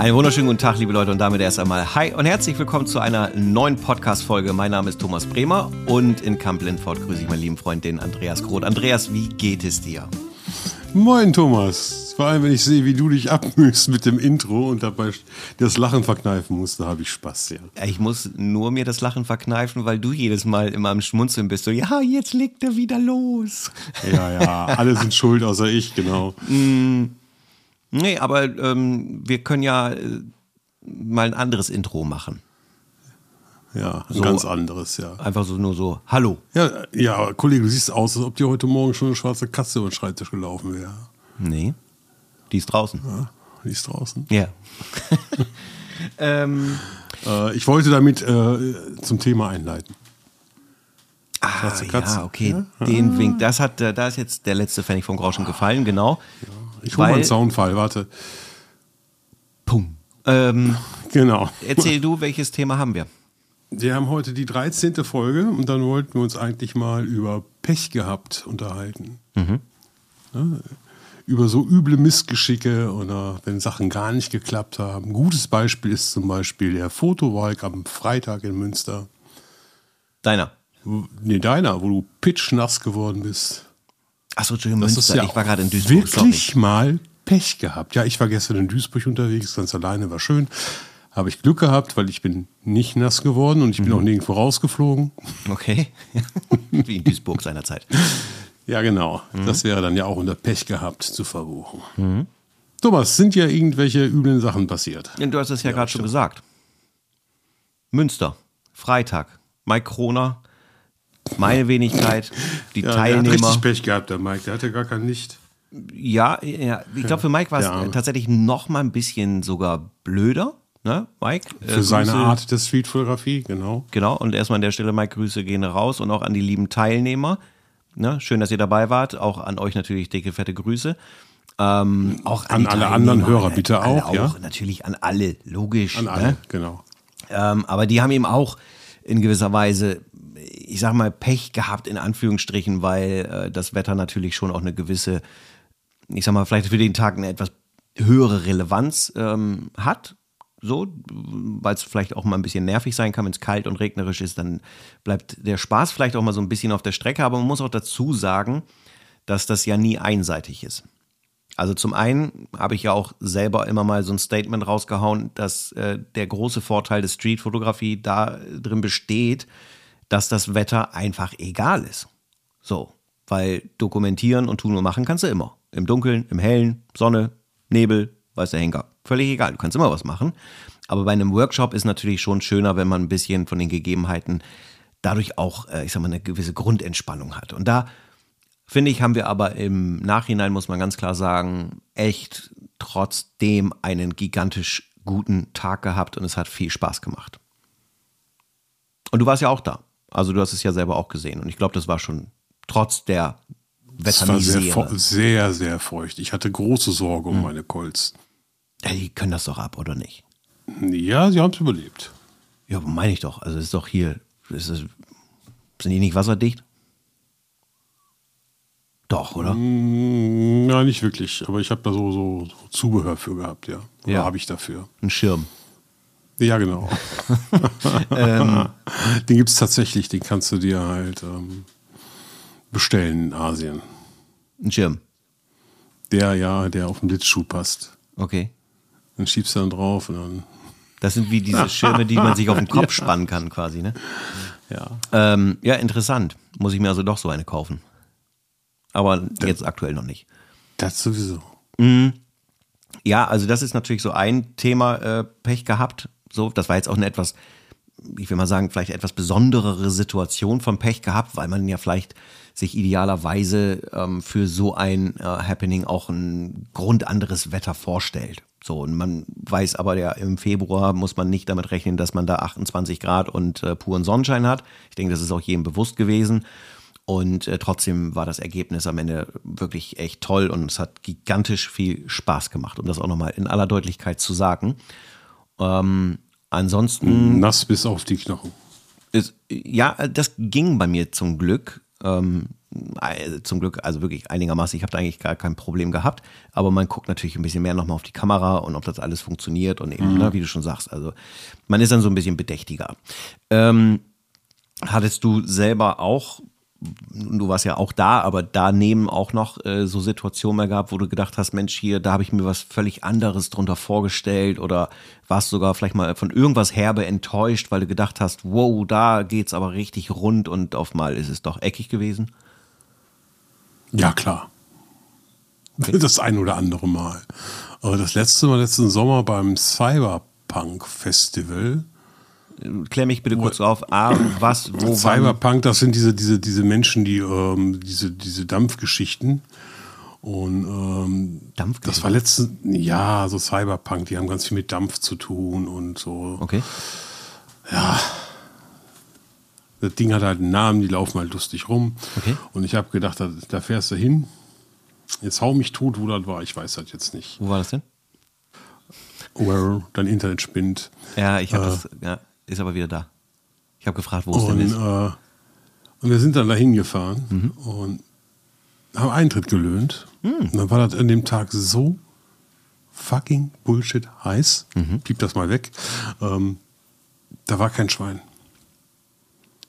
Einen wunderschönen guten Tag, liebe Leute, und damit erst einmal Hi und herzlich willkommen zu einer neuen Podcast-Folge. Mein Name ist Thomas Bremer und in Camp Lindford grüße ich meinen lieben Freund, den Andreas Groth. Andreas, wie geht es dir? Moin, Thomas. Vor allem, wenn ich sehe, wie du dich abmühst mit dem Intro und dabei das Lachen verkneifen musst, da habe ich Spaß, ja. Ich muss nur mir das Lachen verkneifen, weil du jedes Mal immer am Schmunzeln bist. So, ja, jetzt legt er wieder los. Ja, ja, alle sind schuld, außer ich, genau. Mm. Nee, aber ähm, wir können ja äh, mal ein anderes Intro machen. Ja, ein so, ganz anderes, ja. Einfach so nur so, hallo. Ja, ja, Kollege, du siehst aus, als ob dir heute Morgen schon eine schwarze Katze über den Schreibtisch gelaufen wäre. Nee, die ist draußen. Ja, die ist draußen. Ja. ähm, äh, ich wollte damit äh, zum Thema einleiten. Ah, ja, okay. Ja? Den ah. Wink, das hat, äh, da ist jetzt der letzte Pfennig vom Grauschen gefallen, genau. Ja. Ich hole mal einen Soundfall, warte. Pum. Ähm, genau. Erzähl du, welches Thema haben wir? Wir haben heute die 13. Folge und dann wollten wir uns eigentlich mal über Pech gehabt unterhalten. Mhm. Ja, über so üble Missgeschicke oder wenn Sachen gar nicht geklappt haben. Ein gutes Beispiel ist zum Beispiel der Fotowahlk am Freitag in Münster. Deiner? Nee, deiner, wo du pitchnass geworden bist. Achso, Entschuldigung, das Münster. Ja ich war gerade in Duisburg. Wirklich sorry. mal Pech gehabt. Ja, ich war gestern in Duisburg unterwegs, ganz alleine, war schön. Habe ich Glück gehabt, weil ich bin nicht nass geworden und ich bin mhm. auch nirgendwo rausgeflogen. Okay. Wie in Duisburg seinerzeit. Ja, genau. Mhm. Das wäre dann ja auch unter Pech gehabt zu verbuchen. Mhm. Thomas, sind ja irgendwelche üblen Sachen passiert? Du hast es ja, ja gerade schon gesagt. Münster, Freitag, Mike Kroner meine Wenigkeit, die ja, Teilnehmer. Der hat richtig Pech gehabt, der Mike. Der hatte gar kein Licht. Ja, ja ich glaube, für Mike war es tatsächlich noch mal ein bisschen sogar blöder. Ne, Mike? Äh, für seine Art der Streetfotografie, genau. Genau, und erstmal an der Stelle, Mike, Grüße gehen raus und auch an die lieben Teilnehmer. Ne, schön, dass ihr dabei wart. Auch an euch natürlich dicke, fette Grüße. Ähm, auch an, an alle anderen Hörer bitte auch, auch, ja. Natürlich an alle, logisch. An alle, ne? genau. Ähm, aber die haben eben auch in gewisser Weise ich sag mal, Pech gehabt, in Anführungsstrichen, weil äh, das Wetter natürlich schon auch eine gewisse, ich sag mal, vielleicht für den Tag eine etwas höhere Relevanz ähm, hat. So, weil es vielleicht auch mal ein bisschen nervig sein kann, wenn es kalt und regnerisch ist, dann bleibt der Spaß vielleicht auch mal so ein bisschen auf der Strecke. Aber man muss auch dazu sagen, dass das ja nie einseitig ist. Also zum einen habe ich ja auch selber immer mal so ein Statement rausgehauen, dass äh, der große Vorteil der Streetfotografie da drin besteht, dass das Wetter einfach egal ist. So, weil dokumentieren und tun und machen kannst du immer. Im Dunkeln, im Hellen, Sonne, Nebel, weiß der Henker. Völlig egal, du kannst immer was machen. Aber bei einem Workshop ist natürlich schon schöner, wenn man ein bisschen von den Gegebenheiten dadurch auch, äh, ich sag mal, eine gewisse Grundentspannung hat. Und da finde ich, haben wir aber im Nachhinein, muss man ganz klar sagen, echt trotzdem einen gigantisch guten Tag gehabt und es hat viel Spaß gemacht. Und du warst ja auch da. Also du hast es ja selber auch gesehen und ich glaube, das war schon trotz der Wettermisere. Es war sehr, sehr, sehr feucht. Ich hatte große Sorge um hm. meine Colts. Ja, die können das doch ab, oder nicht? Ja, sie haben es überlebt. Ja, meine ich doch. Also es ist doch hier, ist es, sind die nicht wasserdicht? Doch, oder? Mm, ja, nicht wirklich. Aber ich habe da so, so, so, Zubehör für gehabt, ja. Oder ja. habe ich dafür? Ein Schirm. Ja, genau. ähm, den gibt es tatsächlich, den kannst du dir halt ähm, bestellen in Asien. Ein Schirm. Der, ja, der auf den Blitzschuh passt. Okay. Dann schiebst du dann drauf und dann. Das sind wie diese Schirme, die man sich auf den Kopf ja. spannen kann, quasi, ne? Ja. Ähm, ja, interessant. Muss ich mir also doch so eine kaufen. Aber das, jetzt aktuell noch nicht. Das sowieso. Mhm. Ja, also das ist natürlich so ein Thema, äh, Pech gehabt. So, das war jetzt auch eine etwas, ich will mal sagen, vielleicht etwas besonderere Situation von Pech gehabt, weil man ja vielleicht sich idealerweise ähm, für so ein äh, Happening auch ein grundanderes Wetter vorstellt. So, und man weiß aber ja, im Februar muss man nicht damit rechnen, dass man da 28 Grad und äh, puren Sonnenschein hat. Ich denke, das ist auch jedem bewusst gewesen. Und äh, trotzdem war das Ergebnis am Ende wirklich echt toll und es hat gigantisch viel Spaß gemacht, um das auch nochmal in aller Deutlichkeit zu sagen. Ähm, ansonsten. Nass bis auf die Knochen. Ist, ja, das ging bei mir zum Glück. Ähm, äh, zum Glück, also wirklich einigermaßen, ich habe da eigentlich gar kein Problem gehabt, aber man guckt natürlich ein bisschen mehr nochmal auf die Kamera und ob das alles funktioniert und eben, mhm. ne, wie du schon sagst, also man ist dann so ein bisschen bedächtiger. Ähm, hattest du selber auch du warst ja auch da, aber daneben auch noch äh, so Situationen mehr gehabt, wo du gedacht hast, Mensch, hier, da habe ich mir was völlig anderes drunter vorgestellt oder warst sogar vielleicht mal von irgendwas herbe enttäuscht, weil du gedacht hast, wow, da geht's aber richtig rund und auf mal ist es doch eckig gewesen? Ja, klar. Okay. Das ein oder andere Mal. Aber das letzte Mal, letzten Sommer beim Cyberpunk Festival, klär mich bitte kurz auf. A, was, wo, Cyberpunk, das sind diese, diese, diese Menschen, die ähm, diese, diese Dampfgeschichten. Und ähm, das war letztens, ja, so Cyberpunk, die haben ganz viel mit Dampf zu tun und so. Okay. Ja. Das Ding hat halt einen Namen, die laufen halt lustig rum. Okay. Und ich habe gedacht, da, da, fährst du hin. Jetzt hau mich tot, wo das war, ich weiß das jetzt nicht. Wo war das denn? Where dein Internet spinnt. Ja, ich habe äh, das, ja ist aber wieder da. Ich habe gefragt, wo es denn ist. Äh, und wir sind dann dahin gefahren mhm. und haben Eintritt gelöhnt. Mhm. Und dann war das an dem Tag so fucking Bullshit heiß. Mhm. Piep das mal weg. Ähm, da war kein Schwein.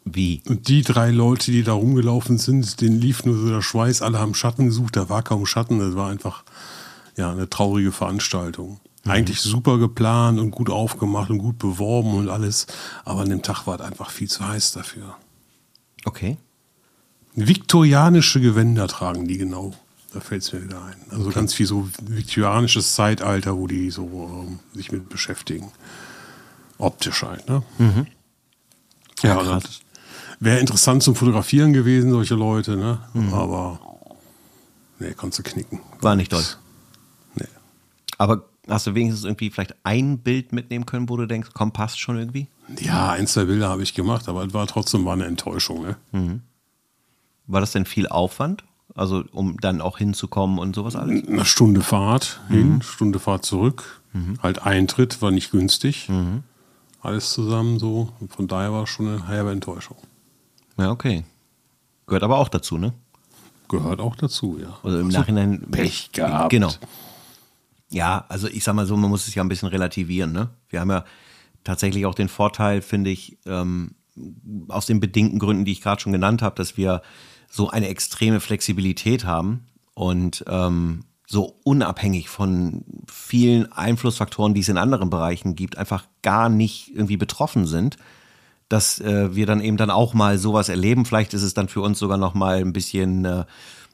Wie? Und die drei Leute, die da rumgelaufen sind, denen lief nur so der Schweiß, alle haben Schatten gesucht, da war kaum Schatten, das war einfach ja, eine traurige Veranstaltung. Mhm. Eigentlich super geplant und gut aufgemacht und gut beworben und alles. Aber an dem Tag war es einfach viel zu heiß dafür. Okay. Viktorianische Gewänder tragen die genau. Da fällt es mir wieder ein. Also okay. ganz viel so viktorianisches Zeitalter, wo die so ähm, sich mit beschäftigen. Optisch halt, ne? Mhm. Ja, ja wäre interessant zum Fotografieren gewesen, solche Leute, ne? Mhm. Aber nee, konntest du knicken. War nicht toll. Nee. Aber Hast du wenigstens irgendwie vielleicht ein Bild mitnehmen können, wo du denkst, komm, passt schon irgendwie? Ja, ein, zwei Bilder habe ich gemacht, aber es war trotzdem mal eine Enttäuschung. Ne? Mhm. War das denn viel Aufwand? Also, um dann auch hinzukommen und sowas alles? Eine Stunde Fahrt hin, mhm. Stunde Fahrt zurück. Mhm. Halt Eintritt war nicht günstig. Mhm. Alles zusammen so. Und von daher war es schon eine halbe Enttäuschung. Ja, okay. Gehört aber auch dazu, ne? Gehört auch dazu, ja. Also im Nachhinein. Pech gehabt. Genau. Ja, also ich sag mal so, man muss es ja ein bisschen relativieren. Ne? Wir haben ja tatsächlich auch den Vorteil, finde ich, ähm, aus den bedingten Gründen, die ich gerade schon genannt habe, dass wir so eine extreme Flexibilität haben und ähm, so unabhängig von vielen Einflussfaktoren, die es in anderen Bereichen gibt, einfach gar nicht irgendwie betroffen sind, dass äh, wir dann eben dann auch mal sowas erleben. Vielleicht ist es dann für uns sogar noch mal ein bisschen äh,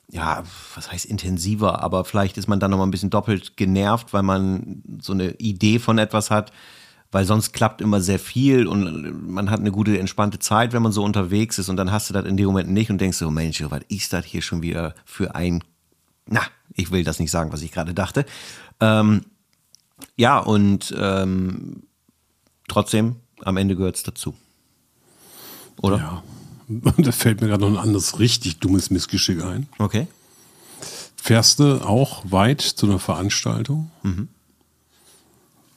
ja, was heißt intensiver, aber vielleicht ist man dann noch mal ein bisschen doppelt genervt, weil man so eine Idee von etwas hat, weil sonst klappt immer sehr viel und man hat eine gute, entspannte Zeit, wenn man so unterwegs ist und dann hast du das in dem Moment nicht und denkst so, Mensch, was ist das hier schon wieder für ein, na, ich will das nicht sagen, was ich gerade dachte. Ähm, ja, und ähm, trotzdem, am Ende gehört es dazu. Oder? Ja. da fällt mir gerade noch ein anderes richtig dummes Missgeschick ein. Okay. Fährst du auch weit zu einer Veranstaltung, mhm.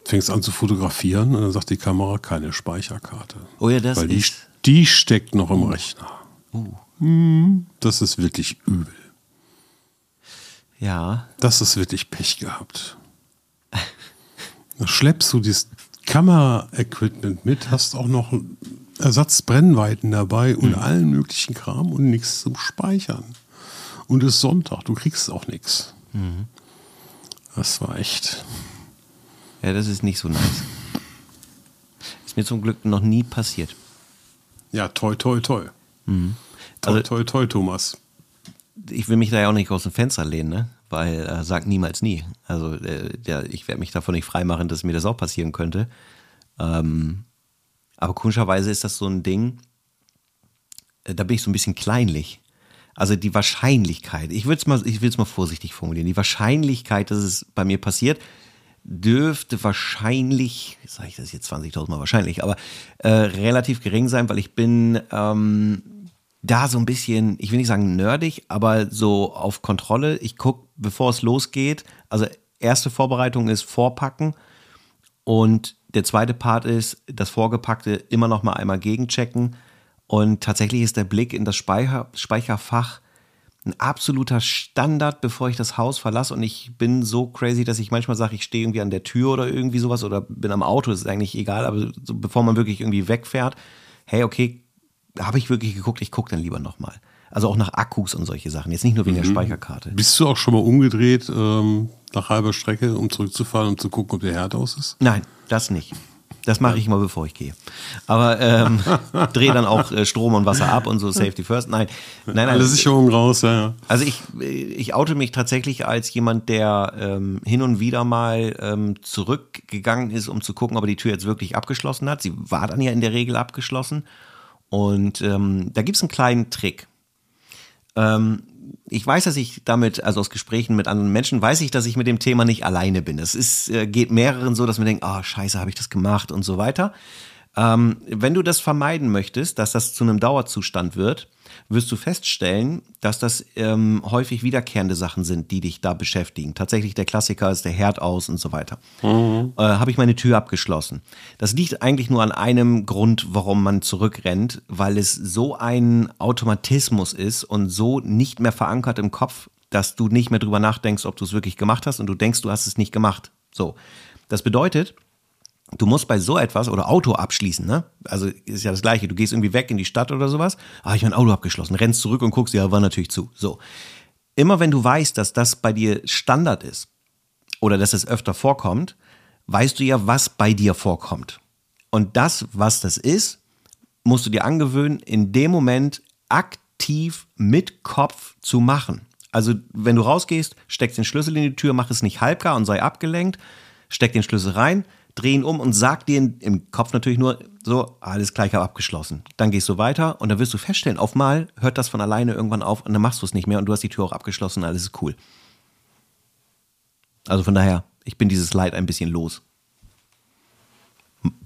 fängst an zu fotografieren und dann sagt die Kamera keine Speicherkarte. Oh ja, das Weil ist. Die, die steckt noch im uh. Rechner. Uh. Das ist wirklich übel. Ja. Das ist wirklich Pech gehabt. Da schleppst du dieses Kamera-Equipment mit, hast auch noch Ersatzbrennweiten dabei und mhm. allen möglichen Kram und nichts zum Speichern. Und es ist Sonntag, du kriegst auch nichts. Mhm. Das war echt. Ja, das ist nicht so nice. Ist mir zum Glück noch nie passiert. Ja, toi, toi, toi. Mhm. Toi, also, toi, toi, Thomas. Ich will mich da ja auch nicht aus dem Fenster lehnen, ne? weil äh, sag niemals nie. Also äh, der, ich werde mich davon nicht freimachen, dass mir das auch passieren könnte. Ähm, aber komischerweise ist das so ein Ding, äh, da bin ich so ein bisschen kleinlich. Also die Wahrscheinlichkeit, ich will es mal, mal vorsichtig formulieren, die Wahrscheinlichkeit, dass es bei mir passiert, dürfte wahrscheinlich, sage ich das jetzt 20.000 Mal wahrscheinlich, aber äh, relativ gering sein, weil ich bin ähm, da so ein bisschen, ich will nicht sagen nerdig, aber so auf Kontrolle. Ich gucke, bevor es losgeht, also erste Vorbereitung ist Vorpacken und der zweite Part ist, das Vorgepackte immer noch mal einmal gegenchecken. Und tatsächlich ist der Blick in das Speicher, Speicherfach ein absoluter Standard, bevor ich das Haus verlasse. Und ich bin so crazy, dass ich manchmal sage, ich stehe irgendwie an der Tür oder irgendwie sowas oder bin am Auto, ist eigentlich egal, aber so, bevor man wirklich irgendwie wegfährt, hey, okay, habe ich wirklich geguckt, ich gucke dann lieber nochmal. Also auch nach Akkus und solche Sachen. Jetzt nicht nur wegen mhm. der Speicherkarte. Bist du auch schon mal umgedreht ähm, nach halber Strecke, um zurückzufahren, um zu gucken, ob der Herd aus ist? Nein, das nicht. Das mache ich mal, bevor ich gehe. Aber ähm, drehe dann auch äh, Strom und Wasser ab und so Safety First. Nein, nein, nein. Alle Sicherungen raus, ja, ja. Also ich, ich oute mich tatsächlich als jemand, der ähm, hin und wieder mal ähm, zurückgegangen ist, um zu gucken, ob er die Tür jetzt wirklich abgeschlossen hat. Sie war dann ja in der Regel abgeschlossen. Und ähm, da gibt es einen kleinen Trick. Ähm, ich weiß, dass ich damit, also aus Gesprächen mit anderen Menschen, weiß ich, dass ich mit dem Thema nicht alleine bin. Es ist, äh, geht mehreren so, dass man denkt, oh, scheiße, habe ich das gemacht und so weiter. Ähm, wenn du das vermeiden möchtest, dass das zu einem Dauerzustand wird, wirst du feststellen, dass das ähm, häufig wiederkehrende Sachen sind, die dich da beschäftigen. Tatsächlich der Klassiker ist der Herd aus und so weiter. Mhm. Äh, Habe ich meine Tür abgeschlossen. Das liegt eigentlich nur an einem Grund, warum man zurückrennt, weil es so ein Automatismus ist und so nicht mehr verankert im Kopf, dass du nicht mehr drüber nachdenkst, ob du es wirklich gemacht hast und du denkst, du hast es nicht gemacht. So. Das bedeutet, Du musst bei so etwas oder Auto abschließen, ne? Also ist ja das Gleiche. Du gehst irgendwie weg in die Stadt oder sowas. Ah, ich mein Auto abgeschlossen. Rennst zurück und guckst, ja, war natürlich zu. So. Immer wenn du weißt, dass das bei dir Standard ist oder dass es öfter vorkommt, weißt du ja, was bei dir vorkommt. Und das, was das ist, musst du dir angewöhnen, in dem Moment aktiv mit Kopf zu machen. Also, wenn du rausgehst, steckst den Schlüssel in die Tür, mach es nicht halbgar und sei abgelenkt, steck den Schlüssel rein, drehen um und sag dir im Kopf natürlich nur so, alles gleich abgeschlossen. Dann gehst du weiter und dann wirst du feststellen, auf mal hört das von alleine irgendwann auf und dann machst du es nicht mehr und du hast die Tür auch abgeschlossen, alles ist cool. Also von daher, ich bin dieses Leid ein bisschen los.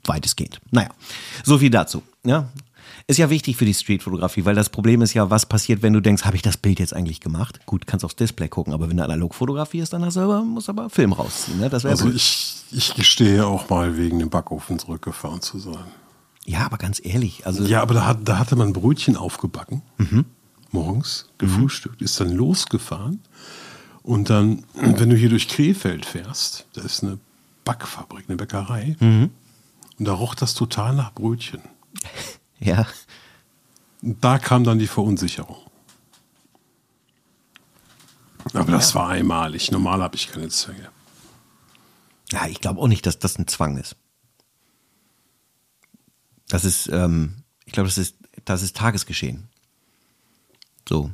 Weitestgehend. Naja, so viel dazu. Ja, ist ja wichtig für die Streetfotografie, weil das Problem ist ja, was passiert, wenn du denkst, habe ich das Bild jetzt eigentlich gemacht? Gut, kannst aufs Display gucken, aber wenn du analog fotografierst, dann hast du aber, musst aber Film rausziehen. Ne? Also ich, ich gestehe auch mal wegen dem Backofen zurückgefahren zu sein. Ja, aber ganz ehrlich. Also ja, aber da, hat, da hatte man Brötchen aufgebacken, mhm. morgens gefrühstückt, ist dann losgefahren. Und dann, wenn du hier durch Krefeld fährst, da ist eine Backfabrik, eine Bäckerei. Mhm. Und da roch das total nach Brötchen. Ja. Da kam dann die Verunsicherung. Aber das ja. war einmalig. Normal habe ich keine Zwänge. Ja, ich glaube auch nicht, dass das ein Zwang ist. Das ist, ähm, ich glaube, das ist, das ist Tagesgeschehen. So.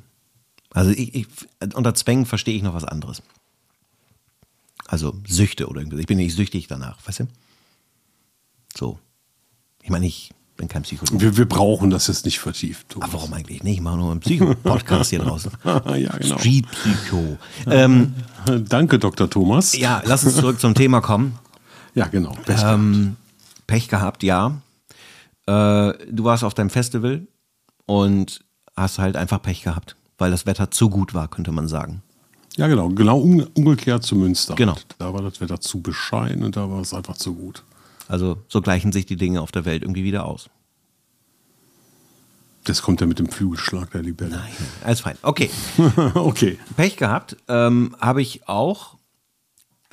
Also ich, ich, unter Zwängen verstehe ich noch was anderes. Also Süchte oder irgendwas. Ich bin nicht süchtig danach, weißt du? So. Ich meine, ich bin kein Psychologe. Wir, wir brauchen das jetzt nicht vertieft. Thomas. Ach, warum eigentlich nicht? Ich mache nur einen Psycho-Podcast hier draußen. ja, genau. Street Psycho. Ähm, Danke, Dr. Thomas. Ja, lass uns zurück zum Thema kommen. Ja, genau. Pech, ähm, gehabt. Pech gehabt, ja. Äh, du warst auf deinem Festival und hast halt einfach Pech gehabt, weil das Wetter zu gut war, könnte man sagen. Ja, genau. Genau umgekehrt zu Münster. Genau. Da war das Wetter zu bescheiden und da war es einfach zu gut. Also so gleichen sich die Dinge auf der Welt irgendwie wieder aus. Das kommt ja mit dem Flügelschlag der Libelle. Nein, alles fein. Okay. okay. Pech gehabt ähm, habe ich auch.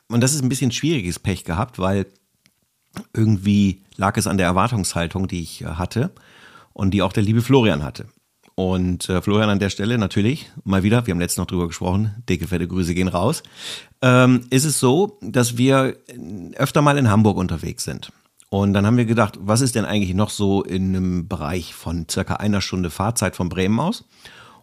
Und das ist ein bisschen schwieriges Pech gehabt, weil irgendwie lag es an der Erwartungshaltung, die ich äh, hatte und die auch der liebe Florian hatte. Und äh, Florian an der Stelle natürlich, mal wieder, wir haben letztens noch drüber gesprochen, dicke, fette Grüße gehen raus, ähm, ist es so, dass wir öfter mal in Hamburg unterwegs sind. Und dann haben wir gedacht, was ist denn eigentlich noch so in einem Bereich von circa einer Stunde Fahrzeit von Bremen aus?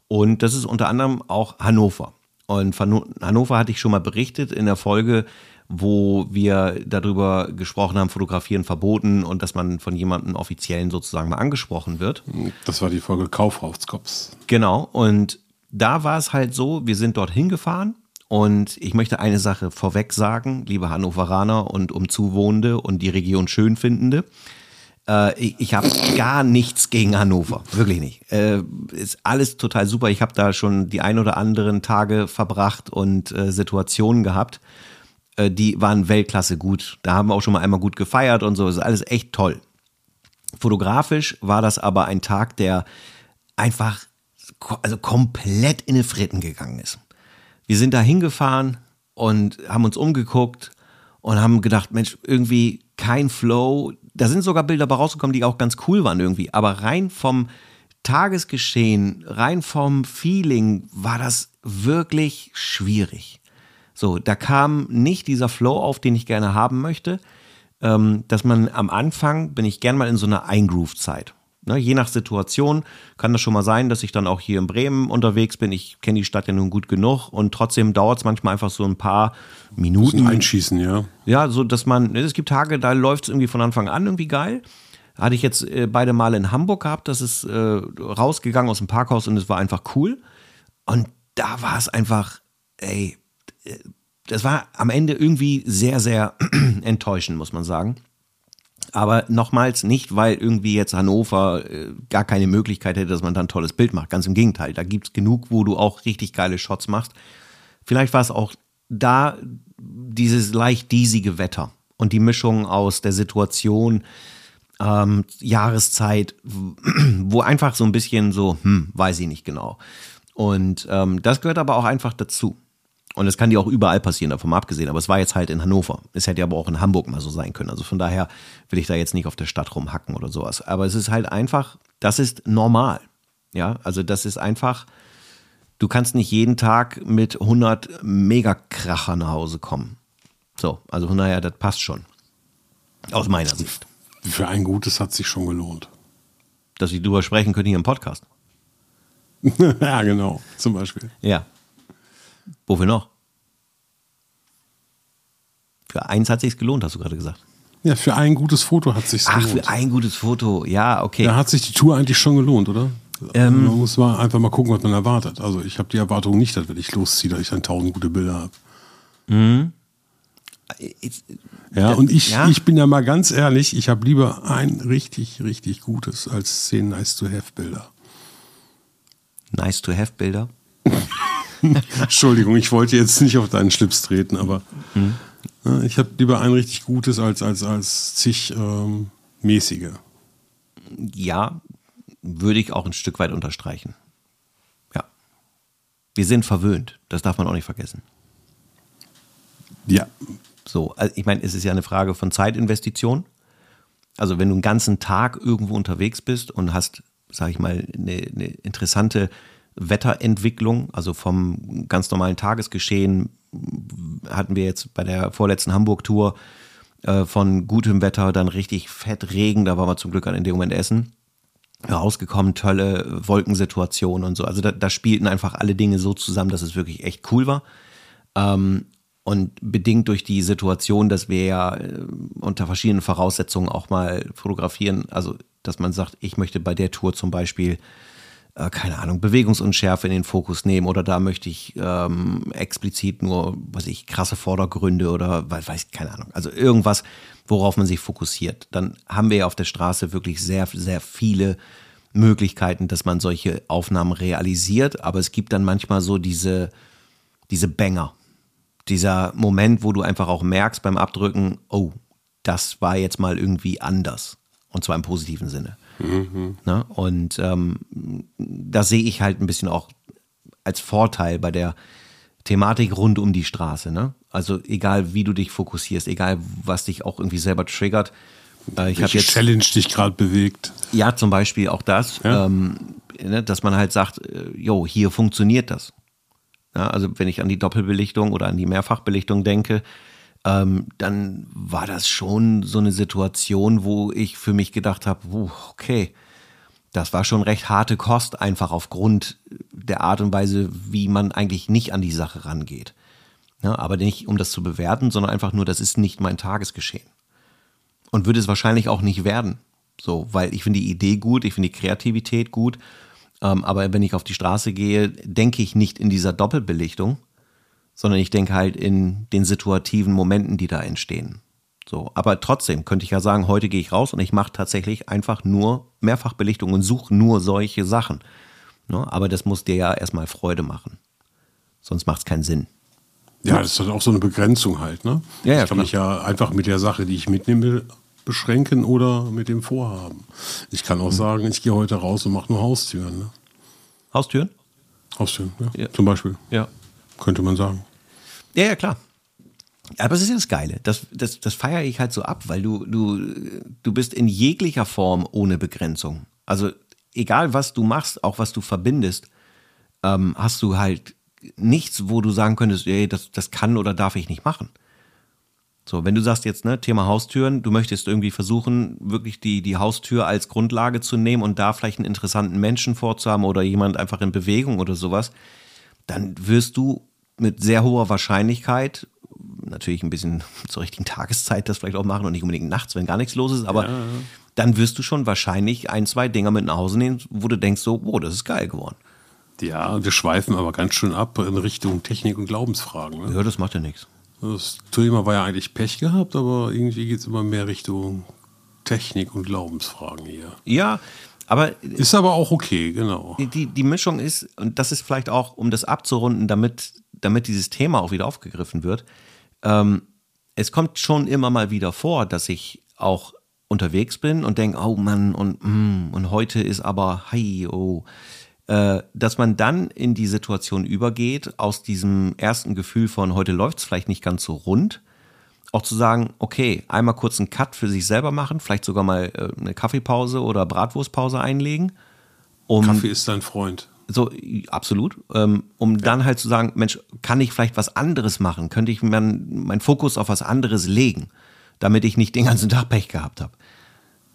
Und das ist unter anderem auch Hannover. Und von Hannover hatte ich schon mal berichtet in der Folge, wo wir darüber gesprochen haben, fotografieren verboten und dass man von jemandem offiziellen sozusagen mal angesprochen wird. Das war die Folge Kaufhauskops. Genau. Und da war es halt so, wir sind dorthin gefahren und ich möchte eine Sache vorweg sagen, liebe Hannoveraner und Umzuwohnende und die Region Schönfindende. Äh, ich, ich habe gar nichts gegen Hannover, wirklich nicht. Äh, ist alles total super. Ich habe da schon die ein oder anderen Tage verbracht und äh, Situationen gehabt die waren Weltklasse gut. Da haben wir auch schon mal einmal gut gefeiert und so. Das ist alles echt toll. Fotografisch war das aber ein Tag, der einfach also komplett in die Fritten gegangen ist. Wir sind da hingefahren und haben uns umgeguckt und haben gedacht, Mensch, irgendwie kein Flow. Da sind sogar Bilder bei rausgekommen, die auch ganz cool waren irgendwie. Aber rein vom Tagesgeschehen, rein vom Feeling war das wirklich schwierig. So, da kam nicht dieser Flow auf, den ich gerne haben möchte. Ähm, dass man am Anfang bin ich gern mal in so einer Eingroove-Zeit. Ne, je nach Situation kann das schon mal sein, dass ich dann auch hier in Bremen unterwegs bin. Ich kenne die Stadt ja nun gut genug und trotzdem dauert es manchmal einfach so ein paar Minuten. Einschießen, ja. Ja, so dass man, ne, es gibt Tage, da läuft es irgendwie von Anfang an irgendwie geil. Hatte ich jetzt äh, beide Male in Hamburg gehabt, das ist äh, rausgegangen aus dem Parkhaus und es war einfach cool. Und da war es einfach, ey, das war am Ende irgendwie sehr, sehr enttäuschend, muss man sagen. Aber nochmals nicht, weil irgendwie jetzt Hannover äh, gar keine Möglichkeit hätte, dass man dann ein tolles Bild macht. Ganz im Gegenteil, da gibt es genug, wo du auch richtig geile Shots machst. Vielleicht war es auch da dieses leicht diesige Wetter und die Mischung aus der Situation, ähm, Jahreszeit, wo einfach so ein bisschen so, hm, weiß ich nicht genau. Und ähm, das gehört aber auch einfach dazu. Und es kann dir auch überall passieren, davon mal abgesehen. Aber es war jetzt halt in Hannover. Es hätte aber auch in Hamburg mal so sein können. Also von daher will ich da jetzt nicht auf der Stadt rumhacken oder sowas. Aber es ist halt einfach, das ist normal. Ja, also das ist einfach, du kannst nicht jeden Tag mit 100 Megakracher nach Hause kommen. So, also von daher, das passt schon. Aus meiner Sicht. Für ein Gutes hat sich schon gelohnt. Dass ich drüber sprechen könnte hier im Podcast. ja, genau, zum Beispiel. Ja, Wofür noch? Für eins hat sich's gelohnt, hast du gerade gesagt. Ja, für ein gutes Foto hat sich's Ach, gelohnt. für ein gutes Foto, ja, okay. Da hat sich die Tour eigentlich schon gelohnt, oder? Ähm, man muss mal einfach mal gucken, was man erwartet. Also ich habe die Erwartung nicht, dass wenn ich losziehe, dass ich dann tausend gute Bilder habe. Mhm. Ja, und ich, ja? ich bin ja mal ganz ehrlich, ich habe lieber ein richtig, richtig gutes als zehn Nice-to-Have-Bilder. Nice-to-Have-Bilder? Entschuldigung, ich wollte jetzt nicht auf deinen Schlips treten, aber mhm. ich habe lieber ein richtig gutes als, als, als zig ähm, mäßige. Ja, würde ich auch ein Stück weit unterstreichen. Ja. Wir sind verwöhnt, das darf man auch nicht vergessen. Ja. So, also ich meine, es ist ja eine Frage von Zeitinvestition. Also wenn du einen ganzen Tag irgendwo unterwegs bist und hast, sag ich mal, eine, eine interessante Wetterentwicklung, also vom ganz normalen Tagesgeschehen hatten wir jetzt bei der vorletzten Hamburg-Tour äh, von gutem Wetter dann richtig fett Regen, da waren wir zum Glück in dem Moment essen. Rausgekommen, tolle Wolkensituationen und so. Also da, da, spielten einfach alle Dinge so zusammen, dass es wirklich echt cool war. Ähm, und bedingt durch die Situation, dass wir ja äh, unter verschiedenen Voraussetzungen auch mal fotografieren, also dass man sagt, ich möchte bei der Tour zum Beispiel äh, keine Ahnung, Bewegungsunschärfe in den Fokus nehmen oder da möchte ich ähm, explizit nur, was ich, krasse Vordergründe oder weiß, keine Ahnung. Also irgendwas, worauf man sich fokussiert. Dann haben wir ja auf der Straße wirklich sehr, sehr viele Möglichkeiten, dass man solche Aufnahmen realisiert, aber es gibt dann manchmal so diese, diese Banger. Dieser Moment, wo du einfach auch merkst beim Abdrücken, oh, das war jetzt mal irgendwie anders. Und zwar im positiven Sinne. Mhm. Ne? Und ähm, das sehe ich halt ein bisschen auch als Vorteil bei der Thematik rund um die Straße. Ne? Also egal, wie du dich fokussierst, egal, was dich auch irgendwie selber triggert. Äh, ich Welche jetzt, Challenge dich gerade bewegt. Ja, zum Beispiel auch das, ja. ähm, ne, dass man halt sagt, äh, jo, hier funktioniert das. Ja, also wenn ich an die Doppelbelichtung oder an die Mehrfachbelichtung denke, ähm, dann war das schon so eine Situation, wo ich für mich gedacht habe, okay, das war schon recht harte Kost, einfach aufgrund der Art und Weise, wie man eigentlich nicht an die Sache rangeht. Ja, aber nicht, um das zu bewerten, sondern einfach nur, das ist nicht mein Tagesgeschehen. Und würde es wahrscheinlich auch nicht werden. So, weil ich finde die Idee gut, ich finde die Kreativität gut. Ähm, aber wenn ich auf die Straße gehe, denke ich nicht in dieser Doppelbelichtung, sondern ich denke halt in den situativen Momenten, die da entstehen. So, aber trotzdem könnte ich ja sagen, heute gehe ich raus und ich mache tatsächlich einfach nur Mehrfachbelichtung und suche nur solche Sachen. Ne? Aber das muss dir ja erstmal Freude machen. Sonst macht es keinen Sinn. Ja, das ist halt auch so eine Begrenzung halt, ne? Ja, ja, ich kann mich ja einfach mit der Sache, die ich mitnehme, beschränken oder mit dem Vorhaben. Ich kann auch mhm. sagen, ich gehe heute raus und mache nur Haustüren. Ne? Haustüren? Haustüren, ja. Ja. Zum Beispiel. Ja. Könnte man sagen. Ja, ja, klar. Aber es ist ja das Geile. Das, das, das feiere ich halt so ab, weil du, du, du bist in jeglicher Form ohne Begrenzung. Also egal, was du machst, auch was du verbindest, ähm, hast du halt nichts, wo du sagen könntest, ey, das, das kann oder darf ich nicht machen. So, wenn du sagst jetzt, ne, Thema Haustüren, du möchtest irgendwie versuchen, wirklich die, die Haustür als Grundlage zu nehmen und da vielleicht einen interessanten Menschen vorzuhaben oder jemand einfach in Bewegung oder sowas, dann wirst du mit sehr hoher Wahrscheinlichkeit, natürlich ein bisschen zur richtigen Tageszeit das vielleicht auch machen und nicht unbedingt nachts, wenn gar nichts los ist, aber dann wirst du schon wahrscheinlich ein, zwei Dinger mit nach Hause nehmen, wo du denkst so, oh, das ist geil geworden. Ja, wir schweifen aber ganz schön ab in Richtung Technik und Glaubensfragen. Ne? Ja, das macht ja nichts. Das Thema war ja eigentlich Pech gehabt, aber irgendwie geht es immer mehr Richtung Technik und Glaubensfragen hier. Ja, aber Ist aber auch okay, genau. die, die Mischung ist, und das ist vielleicht auch, um das abzurunden, damit, damit dieses Thema auch wieder aufgegriffen wird, ähm, es kommt schon immer mal wieder vor, dass ich auch unterwegs bin und denke, oh Mann, und, mm, und heute ist aber, hi, oh, äh, dass man dann in die Situation übergeht, aus diesem ersten Gefühl von, heute läuft es vielleicht nicht ganz so rund, auch zu sagen, okay, einmal kurz einen Cut für sich selber machen, vielleicht sogar mal äh, eine Kaffeepause oder Bratwurstpause einlegen. Um Kaffee ist dein Freund. so, absolut. Ähm, um dann halt zu sagen, Mensch, kann ich vielleicht was anderes machen? Könnte ich meinen mein Fokus auf was anderes legen, damit ich nicht den ganzen Tag Pech gehabt habe?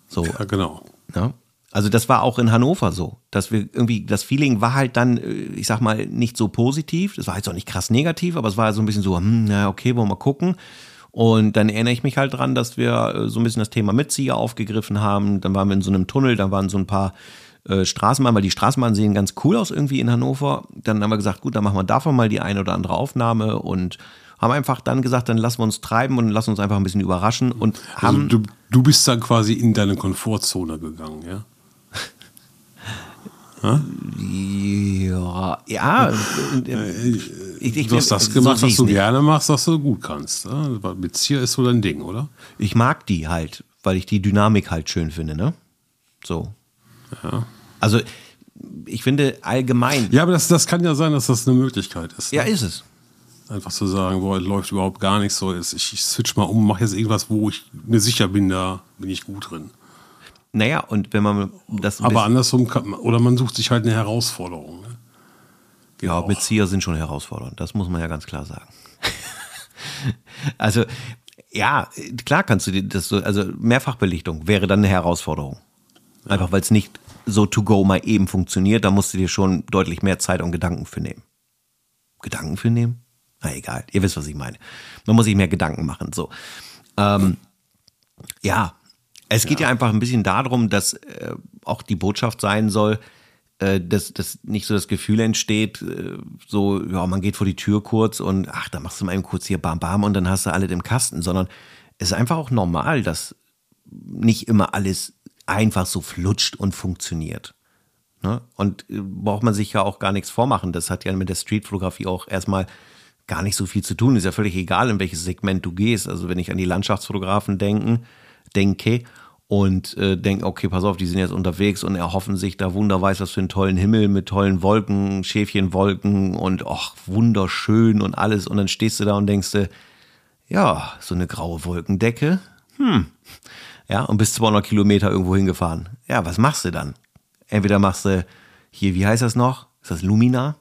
So, Ja, genau. ja. Also das war auch in Hannover so, dass wir irgendwie, das Feeling war halt dann, äh, ich sag mal, nicht so positiv. Das war jetzt auch nicht krass negativ, aber es war so ein bisschen so, hm, na okay, wollen wir mal gucken. Und dann erinnere ich mich halt dran, dass wir äh, so ein bisschen das Thema Mitzieher aufgegriffen haben. Dann waren wir in so einem Tunnel, da waren so ein paar äh, Straßenbahnen, weil die Straßenbahnen sehen ganz cool aus irgendwie in Hannover. Dann haben wir gesagt, gut, dann machen wir davon mal die eine oder andere Aufnahme und haben einfach dann gesagt, dann lassen wir uns treiben und lassen uns einfach ein bisschen überraschen und Also haben du, du bist dann quasi in deine Komfortzone gegangen, ja? ja, ja, ich, ich, Du hast das so gemacht, sehe was du nicht. gerne machst, was du gut kannst. Ne? Bezieher ist so dein Ding, oder? Ich mag die halt, weil ich die Dynamik halt schön finde, ne? So. Also, ich finde allgemein, Ja, aber das, das kann ja sein, dass das eine Möglichkeit ist. ja, ne? ist es. Einfach zu sagen, boah, läuft überhaupt gar nichts so. ist. Ich, ich switch mal um, mache jetzt irgendwas, wo ich mir sicher bin, da bin ich gut drin. Naja, und wenn man das Aber andersrum kann oder man sucht sich halt eine Herausforderung. Ne? Ja, auch. Bezieher sind schon herausfordernd, das muss man ja ganz klar sagen. also, ja, klar kannst du dir das so, also Mehrfachbelichtung wäre dann eine Herausforderung. Einfach weil es nicht so to go mal eben funktioniert, da musst du dir schon deutlich mehr Zeit und Gedanken für nehmen. Gedanken für nehmen? Na egal, ihr wisst, was ich meine. Man muss sich mehr Gedanken machen. So. Ähm, ja, es geht ja. einfach ein bisschen darum, dass äh, auch die Botschaft sein soll, äh, dass, dass nicht so das Gefühl entsteht, äh, so, ja, man geht vor die Tür kurz und ach, da machst du mal eben kurz hier bam bam und dann hast du alles im Kasten, sondern es ist einfach auch normal, dass nicht immer alles einfach so flutscht und funktioniert. Ne? Und äh, braucht man sich ja auch gar nichts vormachen. Das hat ja mit der Streetfotografie auch erstmal gar nicht so viel zu tun. Ist ja völlig egal, in welches Segment du gehst. Also wenn ich an die Landschaftsfotografen denken, denke und äh, denke, okay, pass auf, die sind jetzt unterwegs und erhoffen sich da wunderweiß was für einen tollen Himmel mit tollen Wolken, Schäfchenwolken und ach, wunderschön und alles. Und dann stehst du da und denkst du, ja, so eine graue Wolkendecke, hm. Ja, und bist 200 Kilometer irgendwo hingefahren. Ja, was machst du dann? Entweder machst du hier, wie heißt das noch? Ist das Lumina?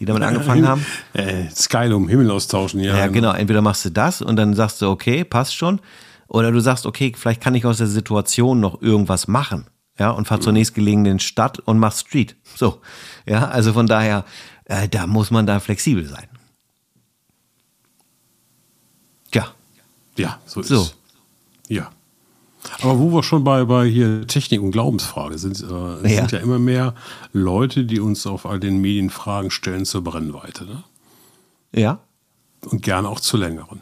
Die damit angefangen haben? Äh, Skylum, Himmel austauschen, ja. Ja, genau. Entweder machst du das und dann sagst du, okay, passt schon. Oder du sagst, okay, vielleicht kann ich aus der Situation noch irgendwas machen. Ja, und fahr zur nächstgelegenen Stadt und mach Street. So. Ja, also von daher, äh, da muss man da flexibel sein. Tja, Ja, so ist So. es. Ja. Aber wo wir schon bei, bei hier Technik und Glaubensfrage sind, äh, es Ja. sind ja immer mehr Leute, die uns auf all den Medien Fragen stellen zur Brennweite. Ne? ja, Und gerne auch zu längeren.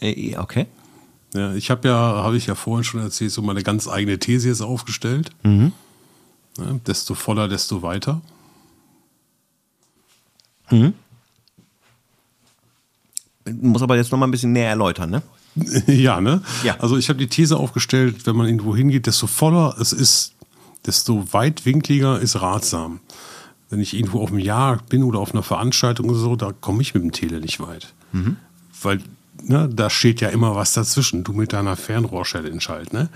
äh, okay. Ja, ich habe ja, habe ich ja vorhin schon erzählt, so meine ganz eigene These jetzt aufgestellt. Mhm. Ja, desto voller, desto weiter. Muss aber jetzt noch mal ein bisschen näher erläutern, ne? ja, ne? Ja. Also ich habe die These aufgestellt, wenn man irgendwo hingeht, desto voller es ist, desto weitwinkliger ist ratsam. wenn ich irgendwo auf dem Jahr bin oder auf einer Veranstaltung oder so, da komme ich mit dem Tele nicht weit. Mhm. Weil ne, da steht ja immer was dazwischen. Du mit deiner Fernrohrchallenge halt. Ne?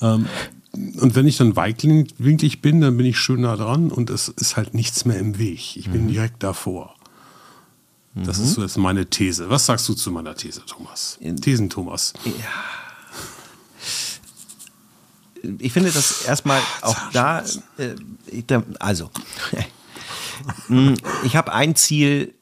Ähm, und wenn ich dann weitwinklig bin, dann bin ich schön nah dran und es ist halt nichts mehr im Weg. Ich bin mhm. direkt davor. Das mhm. ist so jetzt meine These. Was sagst du zu meiner These, Thomas? Thesen, Thomas. Ja. Ich finde das erstmal auch da, äh, also, hm, ich habe ein Ziel,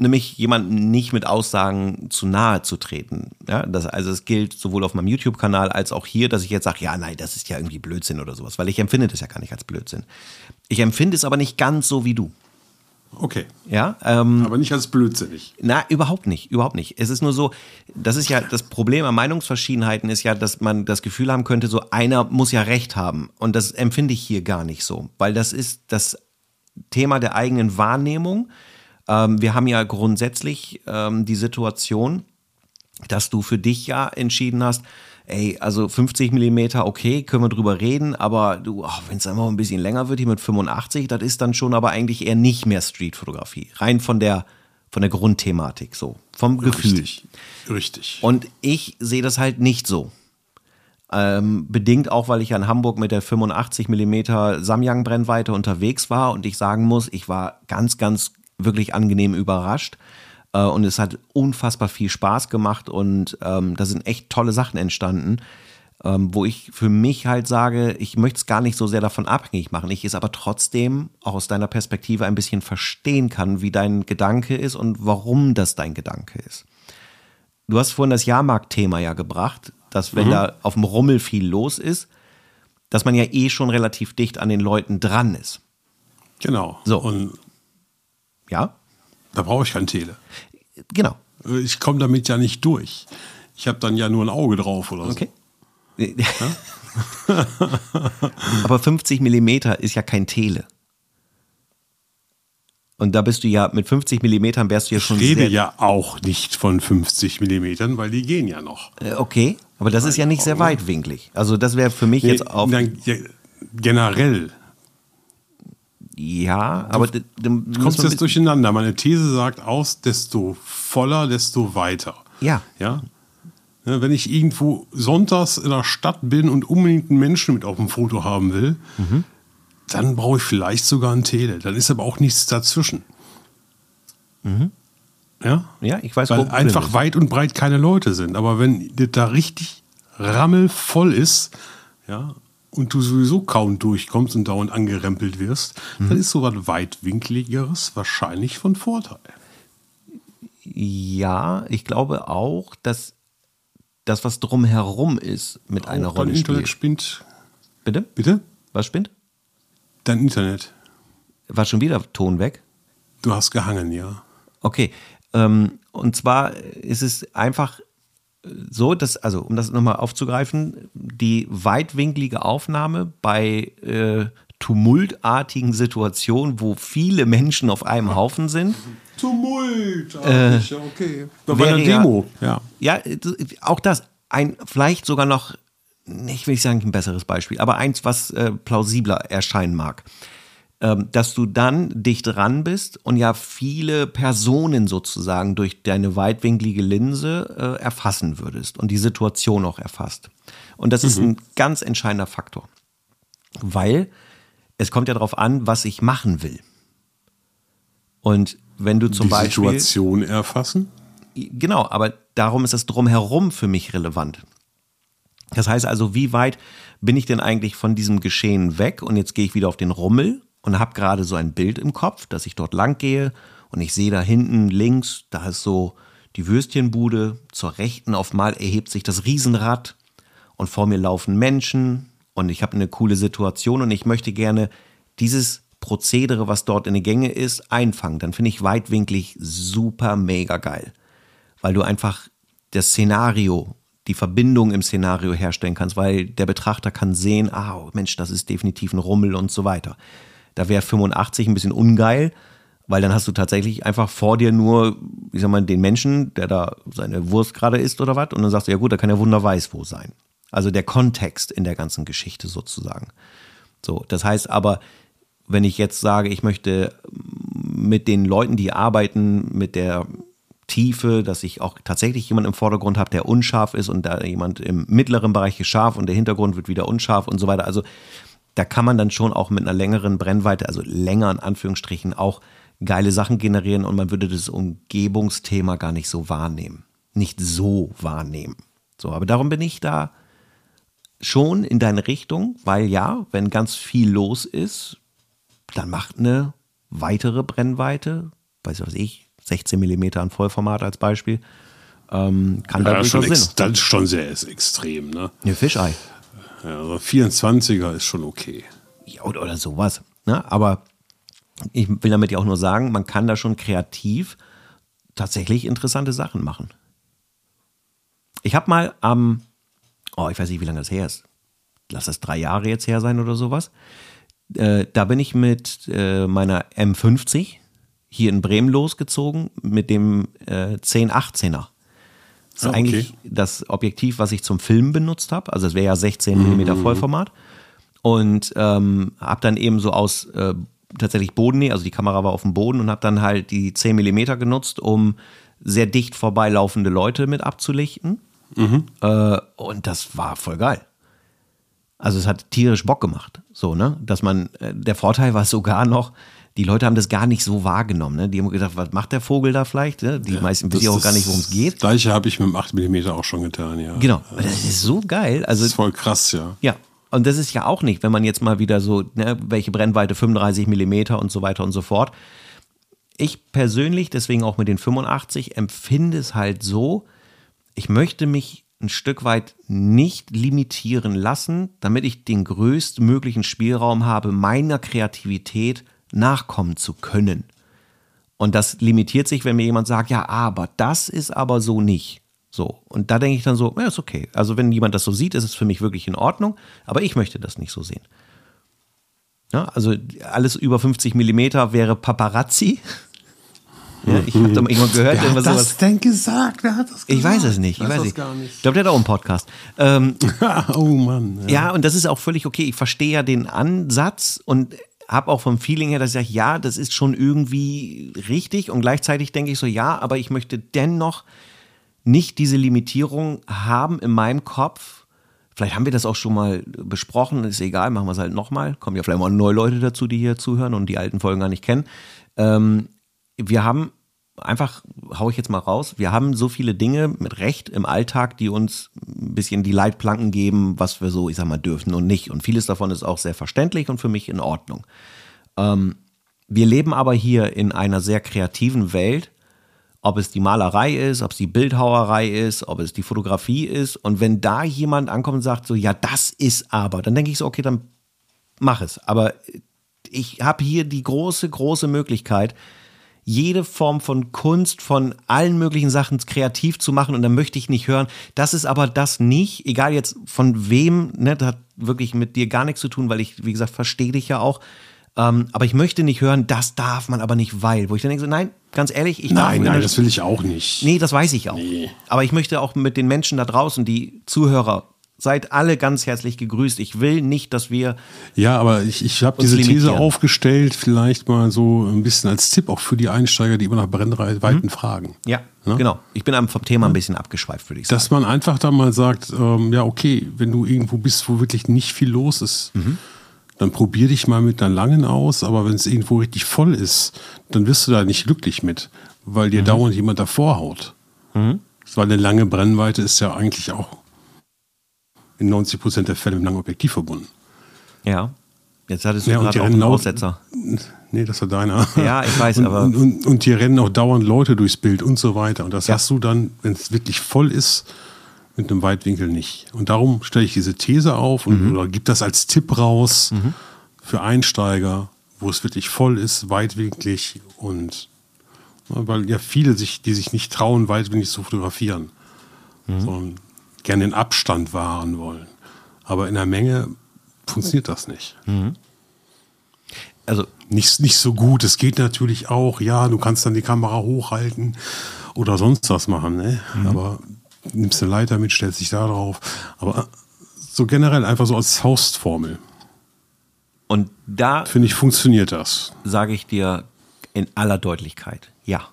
nämlich jemanden nicht mit Aussagen zu nahe zu treten. Ja, das, also es gilt sowohl auf meinem YouTube-Kanal als auch hier, dass ich jetzt sage, ja, nein, das ist ja irgendwie Blödsinn oder sowas, weil ich empfinde das ja gar nicht als Blödsinn. Ich empfinde es aber nicht ganz so wie du. Okay. Ja, ähm, aber nicht als blödsinnig. Na, überhaupt nicht, überhaupt nicht. Es ist nur so, das ist ja das Problem an Meinungsverschiedenheiten ist ja, dass man das Gefühl haben könnte, so einer muss ja recht haben. Und das empfinde ich hier gar nicht so, weil das ist das Thema der eigenen Wahrnehmung ähm, wir haben ja grundsätzlich ähm, die Situation, dass du für dich ja entschieden hast, ey, also 50 Millimeter, okay, können wir drüber reden, aber du, oh, wenn es einfach ein bisschen länger wird, hier mit 85, das ist dann schon aber eigentlich eher nicht mehr Streetfotografie. Rein von der, von der Grundthematik, so, vom Gefühl. Richtig, richtig. Und ich sehe das halt nicht so. Ähm, bedingt auch, weil ich ja in Hamburg mit der 85 Millimeter Samyang-Brennweite unterwegs war und ich sagen muss, ich war ganz, ganz wirklich angenehm überrascht. Äh, und es hat unfassbar viel Spaß gemacht und ähm, da sind echt tolle Sachen entstanden, ähm, wo ich für mich halt sage, ich möchte es gar nicht so sehr davon abhängig machen. Ich es aber trotzdem auch aus deiner Perspektive ein bisschen verstehen kann, wie dein Gedanke ist und warum das dein Gedanke ist. Du hast vorhin das Jahrmarktthema ja gebracht, dass wenn mhm. da auf dem Rummel viel los ist, dass man ja eh schon relativ dicht an den Leuten dran ist. Genau. So. Und ja? Da brauche ich kein Tele. Genau. Ich komme damit ja nicht durch. Ich habe dann ja nur ein Auge drauf oder so. Okay. Ja? Aber 50 Millimeter ist ja kein Tele. Und da bist du ja mit 50 Millimetern wärst du ja schon. Ich rede ja auch nicht von 50 Millimetern, weil die gehen ja noch. Äh, okay, aber das Nein, ist ja nicht sehr weitwinklig. Also das wäre für mich nee, jetzt auch. Generell ja, aber du, du, kommst jetzt durcheinander. Meine These sagt aus, desto voller, desto weiter. Ja. Ja. Wenn ich irgendwo sonntags in der Stadt bin und unbedingt einen Menschen mit auf dem Foto haben will, mhm. dann brauche ich vielleicht sogar ein Tele. Dann ist aber auch nichts dazwischen. Mhm. Ja? Ja, ich weiß, Weil einfach weit und breit keine Leute sind. Aber wenn das da richtig rammelvoll ist, ja, und du sowieso kaum durchkommst und dauernd angerempelt wirst, mhm. dann ist so was weitwinkligeres wahrscheinlich von Vorteil. Ja, ich glaube auch, dass das, was drumherum ist, mit auch einer Rolle dein Internet spielt. spinnt. Bitte? Bitte? Was spinnt? Dein Internet. War schon wieder Ton weg? Du hast gehangen, ja. Okay. Ähm, und zwar ist es einfach so, dass, also um das nochmal aufzugreifen, die weitwinklige Aufnahme bei äh, tumultartigen Situationen, wo viele Menschen auf einem Haufen sind. Tumult, äh, okay. Da war eine Demo. Ja, ja, auch das. Ein, vielleicht sogar noch, ich will nicht sagen ein besseres Beispiel, aber eins, was äh, plausibler erscheinen mag. Ähm, dass du dann dicht dran bist und ja viele Personen sozusagen durch deine weitwinklige Linse äh, erfassen würdest und die Situation auch erfasst. Und das mhm. ist ein ganz entscheidender Faktor, weil es kommt ja darauf an, was ich machen will. Und wenn du zum die Beispiel. Die Situation erfassen? Genau, aber darum ist das Drumherum für mich relevant. Das heißt also, wie weit bin ich denn eigentlich von diesem Geschehen weg und jetzt gehe ich wieder auf den Rummel und habe gerade so ein Bild im Kopf, dass ich dort lang gehe und ich sehe da hinten links, da ist so die Würstchenbude, zur rechten auf mal erhebt sich das Riesenrad und vor mir laufen Menschen und ich habe eine coole Situation und ich möchte gerne dieses Prozedere, was dort in den Gänge ist, einfangen. Dann finde ich weitwinklig super mega geil, weil du einfach das Szenario die Verbindung im Szenario herstellen kannst, weil der Betrachter kann sehen, ah, Mensch, das ist definitiv ein Rummel und so weiter. Da wäre 85 ein bisschen ungeil, weil dann hast du tatsächlich einfach vor dir nur, ich sag mal, den Menschen, der da seine Wurst gerade isst oder was, und dann sagst du, ja gut, da kann ja Wunder weiß wo sein. Also der Kontext in der ganzen Geschichte sozusagen. So, das heißt aber, wenn ich jetzt sage, ich möchte mit den Leuten, die arbeiten, mit der Tiefe, dass ich auch tatsächlich jemand im Vordergrund habe, der unscharf ist und da jemand im mittleren Bereich ist scharf und der Hintergrund wird wieder unscharf und so weiter. Also da kann man dann schon auch mit einer längeren Brennweite, also länger in Anführungsstrichen, auch geile Sachen generieren und man würde das Umgebungsthema gar nicht so wahrnehmen. Nicht so wahrnehmen. So, aber darum bin ich da schon in deine Richtung, weil ja, wenn ganz viel los ist, dann macht eine weitere Brennweite, weiß was ich, 16 mm an Vollformat als Beispiel, ähm, kann ja, da schon Sinn. Das ist schon sehr extrem, ne? Ja, Fischei. Aber 24er ist schon okay. Ja, oder, oder sowas. Ne? Aber ich will damit ja auch nur sagen, man kann da schon kreativ tatsächlich interessante Sachen machen. Ich habe mal am, oh, ich weiß nicht, wie lange das her ist. Lass das drei Jahre jetzt her sein oder sowas. Äh, da bin ich mit äh, meiner M50 hier in Bremen losgezogen mit dem äh, 1018er. Das ist ah, okay. eigentlich das Objektiv, was ich zum Filmen benutzt habe. Also es wäre ja 16 mm mhm. Vollformat. Und ähm, habe dann eben so aus äh, tatsächlich Bodennähe, also die Kamera war auf dem Boden und habe dann halt die 10 mm genutzt, um sehr dicht vorbeilaufende Leute mit abzulichten. Mhm. Äh, und das war voll geil. Also es hat tierisch Bock gemacht, so ne, dass man äh, der Vorteil war sogar noch, die Leute haben das gar nicht so wahrgenommen. Ne? Die haben gedacht, was macht der Vogel da vielleicht? Ne? Die ja, meisten wissen ja auch gar nicht, worum es geht. Das gleiche habe ich mit dem 8 mm auch schon getan, ja. Genau, das ist so geil. Also, das ist voll krass, ja. Ja, und das ist ja auch nicht, wenn man jetzt mal wieder so, ne, welche Brennweite 35 mm und so weiter und so fort. Ich persönlich, deswegen auch mit den 85, empfinde es halt so, ich möchte mich ein Stück weit nicht limitieren lassen, damit ich den größtmöglichen Spielraum habe, meiner Kreativität nachkommen zu können. Und das limitiert sich, wenn mir jemand sagt, ja, aber das ist aber so nicht. So. Und da denke ich dann so, ja, ist okay. Also, wenn jemand das so sieht, ist es für mich wirklich in Ordnung, aber ich möchte das nicht so sehen. Ja, also alles über 50 Millimeter wäre Paparazzi. Ja, ich habe da mal irgendwann gehört. Wer hat das sowas. denn gesagt? Wer hat das gesagt? Ich weiß es nicht. Ich weiß, weiß nicht. Gar nicht. Ich glaube, der hat auch einen Podcast. Ähm, oh Mann. Ja. ja, und das ist auch völlig okay. Ich verstehe ja den Ansatz und habe auch vom Feeling her, dass ich sage, ja, das ist schon irgendwie richtig und gleichzeitig denke ich so, ja, aber ich möchte dennoch nicht diese Limitierung haben in meinem Kopf. Vielleicht haben wir das auch schon mal besprochen, ist egal, machen wir es halt nochmal. Kommen ja vielleicht mal neue Leute dazu, die hier zuhören und die alten Folgen gar nicht kennen. Ähm, wir haben einfach, hau ich jetzt mal raus, wir haben so viele Dinge mit Recht im Alltag, die uns ein bisschen die Leitplanken geben, was wir so, ich sag mal, dürfen und nicht. Und vieles davon ist auch sehr verständlich und für mich in Ordnung. Ähm, wir leben aber hier in einer sehr kreativen Welt, ob es die Malerei ist, ob es die Bildhauerei ist, ob es die Fotografie ist. Und wenn da jemand ankommt und sagt so, ja, das ist aber, dann denke ich so, okay, dann mach es. Aber ich habe hier die große, große Möglichkeit, jede Form von Kunst, von allen möglichen Sachen kreativ zu machen. Und dann möchte ich nicht hören, das ist aber das nicht, egal jetzt von wem, ne, das hat wirklich mit dir gar nichts zu tun, weil ich, wie gesagt, verstehe dich ja auch. Ähm, aber ich möchte nicht hören, das darf man aber nicht, weil. Wo ich dann denke, so, nein, ganz ehrlich, ich Nein, nein, das will ich auch nicht. Nee, das weiß ich auch. Nee. Aber ich möchte auch mit den Menschen da draußen, die Zuhörer, seid alle ganz herzlich gegrüßt. Ich will nicht, dass wir. Ja, aber ich, ich habe diese These aufgestellt, vielleicht mal so ein bisschen als Tipp auch für die Einsteiger, die immer nach Brennweiten mhm. fragen. Ja, ja, genau. Ich bin vom Thema ein bisschen abgeschweift, würde ich sagen. Dass man einfach da mal sagt, ähm, ja, okay, wenn du irgendwo bist, wo wirklich nicht viel los ist, mhm dann probier dich mal mit einer langen aus, aber wenn es irgendwo richtig voll ist, dann wirst du da nicht glücklich mit, weil dir mhm. dauernd jemand davor haut. Mhm. Weil eine lange Brennweite ist ja eigentlich auch in 90 Prozent der Fälle mit einem langen Objektiv verbunden. Ja. Jetzt hattest du ja, gerade auch einen Aussetzer. Nee, das war deiner. Ja, ich weiß, und, aber. Und, und, und hier rennen auch dauernd Leute durchs Bild und so weiter. Und das ja. hast du dann, wenn es wirklich voll ist, mit einem Weitwinkel nicht. Und darum stelle ich diese These auf und mhm. oder gebe das als Tipp raus mhm. für Einsteiger, wo es wirklich voll ist, weitwinklig und weil ja viele sich, die sich nicht trauen, weitwinklig zu fotografieren, mhm. sondern gerne den Abstand wahren wollen. Aber in der Menge funktioniert das nicht. Mhm. Also nicht, nicht so gut. Es geht natürlich auch, ja, du kannst dann die Kamera hochhalten oder sonst was machen, ne? Mhm. Aber nimmst eine Leiter mit, stellst dich da drauf. Aber so generell einfach so als Faustformel. Und da Finde ich, funktioniert das. sage ich dir in aller Deutlichkeit, ja.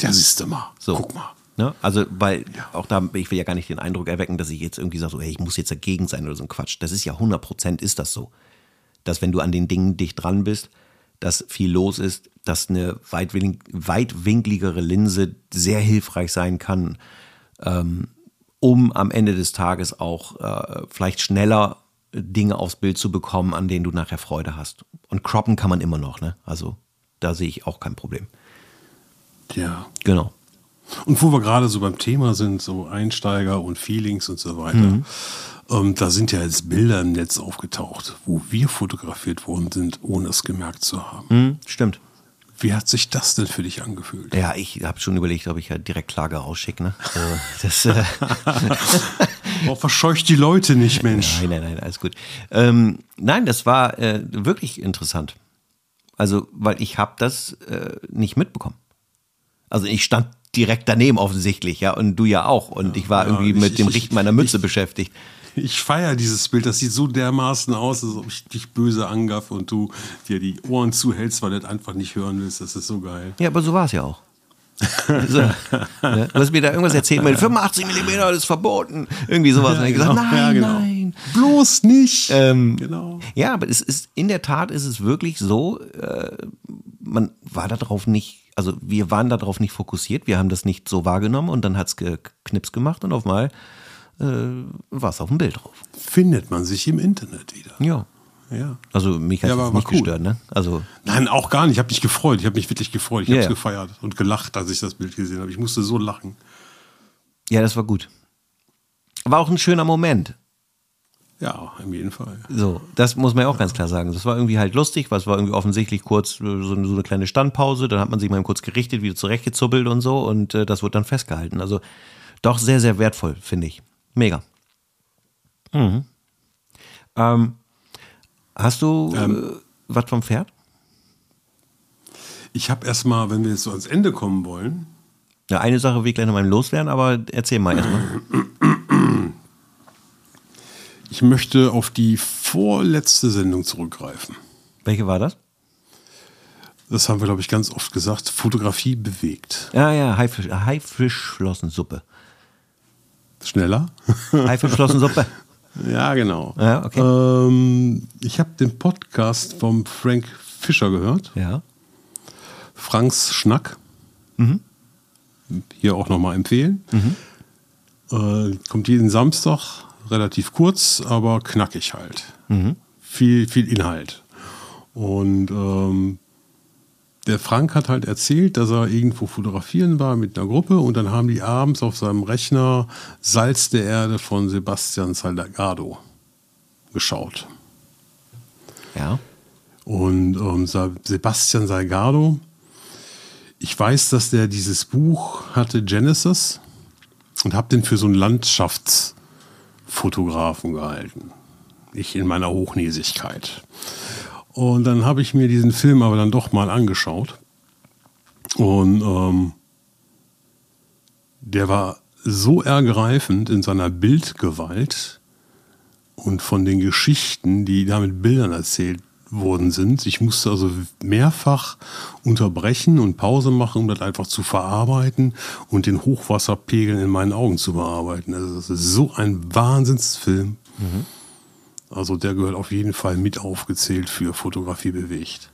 Ja, siehst du mal. So. Guck mal. Ne? Also, weil auch da, ich will ja gar nicht den Eindruck erwecken, dass ich jetzt irgendwie sage, so, hey, ich muss jetzt dagegen sein oder so ein Quatsch. Das ist ja 100 Prozent ist das so. Dass wenn du an den Dingen dicht dran bist, dass viel los ist, dass eine weitwin weitwinkligere Linse sehr hilfreich sein kann, ähm, um am Ende des Tages auch äh, vielleicht schneller Dinge aufs Bild zu bekommen, an denen du nachher Freude hast. Und croppen kann man immer noch, ne? Also da sehe ich auch kein Problem. Ja. Genau. Und wo wir gerade so beim Thema sind, so Einsteiger und Feelings und so weiter, ähm, da sind ja jetzt Bilder im Netz aufgetaucht, wo wir fotografiert worden sind, ohne es gemerkt zu haben. Hm, stimmt. Wie hat sich das denn für dich angefühlt? Ja, ich habe schon überlegt, ob ich ja direkt Klage rausschicke. Ne? Das, äh, Oh, verscheucht die Leute nicht, Mensch. nein, nein, nein, alles gut. Ähm, nein, das war äh, wirklich interessant. Also, weil ich habe das äh, nicht mitbekommen. Also ich stand direkt daneben offensichtlich, ja, und du ja auch. Und ich war Ja, irgendwie ich- mit dem ich- Richten meiner Mütze beschäftigt. Ich feiere dieses Bild, das sieht so dermaßen aus, als ob ich dich böse angaffe und du dir die Ohren zuhältst, weil du das einfach nicht hören willst. Das ist so geil. Ja, aber so war es ja auch. so, ne? Du hast mir da irgendwas erzählt mit 85 mm das ist verboten. Irgendwie sowas. und ich gesagt, nein, Ja, genau. nein. Bloß nicht. Ähm, genau. Ja, aber es ist in der Tat ist es wirklich so, äh, man war darauf nicht, also wir waren darauf nicht fokussiert, wir haben das nicht so wahrgenommen und dann hat's geknips gemacht und auf mal äh, war es auf dem Bild drauf. Findet man sich im Internet wieder. Ja. Ja. Also mich hat Ja, es aber- nicht cool. gestört, ne? Also Nein, auch gar nicht. Ich habe mich gefreut. Ich habe mich wirklich gefreut. Ich Ja, habe es ja. gefeiert und gelacht, als ich das Bild gesehen habe. Ich musste so lachen. ja, das war gut. War auch ein schöner Moment. Ja, in jedem Fall. So, das muss man ja auch ganz klar sagen. Das war irgendwie halt lustig, was war irgendwie offensichtlich kurz äh, so, eine- so eine kleine Standpause, dann hat man sich mal kurz gerichtet, wieder zurechtgezuppelt und so und äh, das wurde dann festgehalten. Also doch sehr, sehr wertvoll, finde ich. Mega. Mhm. Ähm, hast du äh, was vom Pferd? Ich habe erstmal, wenn wir jetzt so ans Ende kommen wollen, Ja, eine Sache will ich gleich noch mal loswerden, aber erzähl mal erstmal. ich möchte auf die vorletzte Sendung zurückgreifen. Welche war das? Das haben wir, glaube ich, ganz oft gesagt. Fotografie bewegt. Ja, ja, Haifisch, Haifischflossensuppe. Schneller? Haifischflossensuppe. ja, genau. Ja, okay. Ähm, ich habe den Podcast vom Frank Fischer gehört. Ja. Franks Schnack. Hier auch nochmal empfehlen. Äh, kommt jeden Samstag, relativ kurz, aber knackig halt. Viel, viel Inhalt. Und ähm, der Frank hat halt erzählt, dass er irgendwo fotografieren war mit einer Gruppe und dann haben die abends auf seinem Rechner Salz der Erde von Sebastian Salgado geschaut. Ja. Und ähm, Sebastian Salgado, ich weiß, dass der dieses Buch hatte, Genesis, und habe den für so einen Landschaftsfotografen gehalten. Ich in meiner Hochnäsigkeit. Und dann habe ich mir diesen Film aber dann doch mal angeschaut. Und ähm, der war so ergreifend in seiner Bildgewalt und von den Geschichten, die da mit Bildern erzählt worden sind. Ich musste also mehrfach unterbrechen und Pause machen, um das einfach zu verarbeiten und den Hochwasserpegel in meinen Augen zu bearbeiten. Also das ist so ein Wahnsinnsfilm. Also der gehört auf jeden Fall mit aufgezählt für Fotografie bewegt.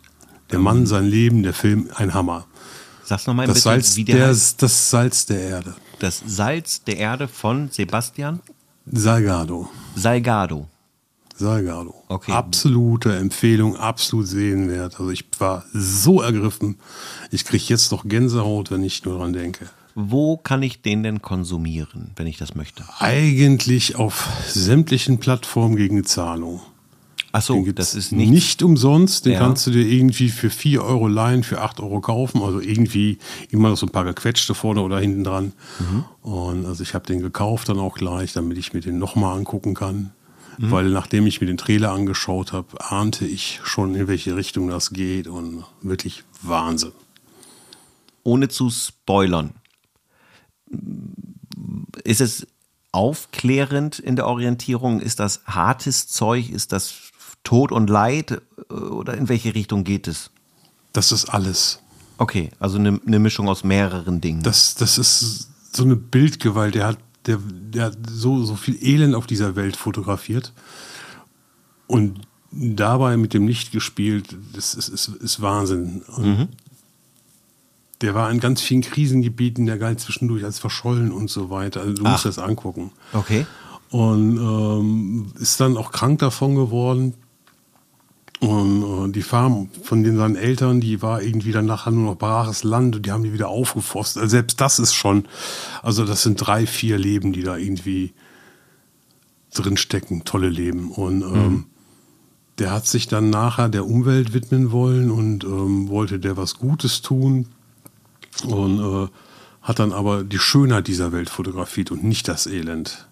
Der Mann, sein Leben, der Film, ein Hammer. Sag's nochmal Das bitte, Salz, wie der, der, heißt. das Salz der Erde. Das Salz der Erde von Sebastian Salgado. Salgado. Salgado. Okay. Absolute Empfehlung, absolut sehenswert. Also ich war so ergriffen. Ich kriege jetzt noch Gänsehaut, wenn ich nur dran denke. Wo kann ich den denn konsumieren, wenn ich das möchte? Eigentlich auf sämtlichen Plattformen gegen Zahlung. Achso, das ist nicht. nicht umsonst. Den Ja. kannst du dir irgendwie für 4 Euro leihen, für 8 Euro kaufen. Also irgendwie immer noch so ein paar gequetschte vorne oder hinten dran. Mhm. Und also ich habe den gekauft dann auch gleich, damit ich mir den nochmal angucken kann. Mhm. Weil nachdem ich mir den Trailer angeschaut habe, ahnte ich schon, in welche Richtung das geht. Und wirklich Wahnsinn. ohne zu spoilern. Ist es aufklärend in der Orientierung? Ist das hartes Zeug? Ist das Tod und Leid oder in welche Richtung geht es? Das ist alles. Okay, also eine, eine Mischung aus mehreren Dingen. Das, das ist so eine Bildgewalt. Der hat, der, der hat so, so viel Elend auf dieser Welt fotografiert und dabei mit dem Licht gespielt. Das ist, ist, ist Wahnsinn. Mhm. Der war in ganz vielen Krisengebieten, der galt zwischendurch als verschollen und so weiter. Also du Ach. musst das angucken. Okay. Und ähm, ist dann auch krank davon geworden. Und äh, die Farm von den seinen Eltern, die war irgendwie dann nachher nur noch braches Land und die haben die wieder aufgeforstet. Also selbst das ist schon, also das sind drei, vier Leben, die da irgendwie drinstecken, tolle Leben. Und ähm, mhm. der hat sich dann nachher der Umwelt widmen wollen und ähm, wollte der was Gutes tun und äh, hat dann aber die Schönheit dieser Welt fotografiert und nicht das Elend.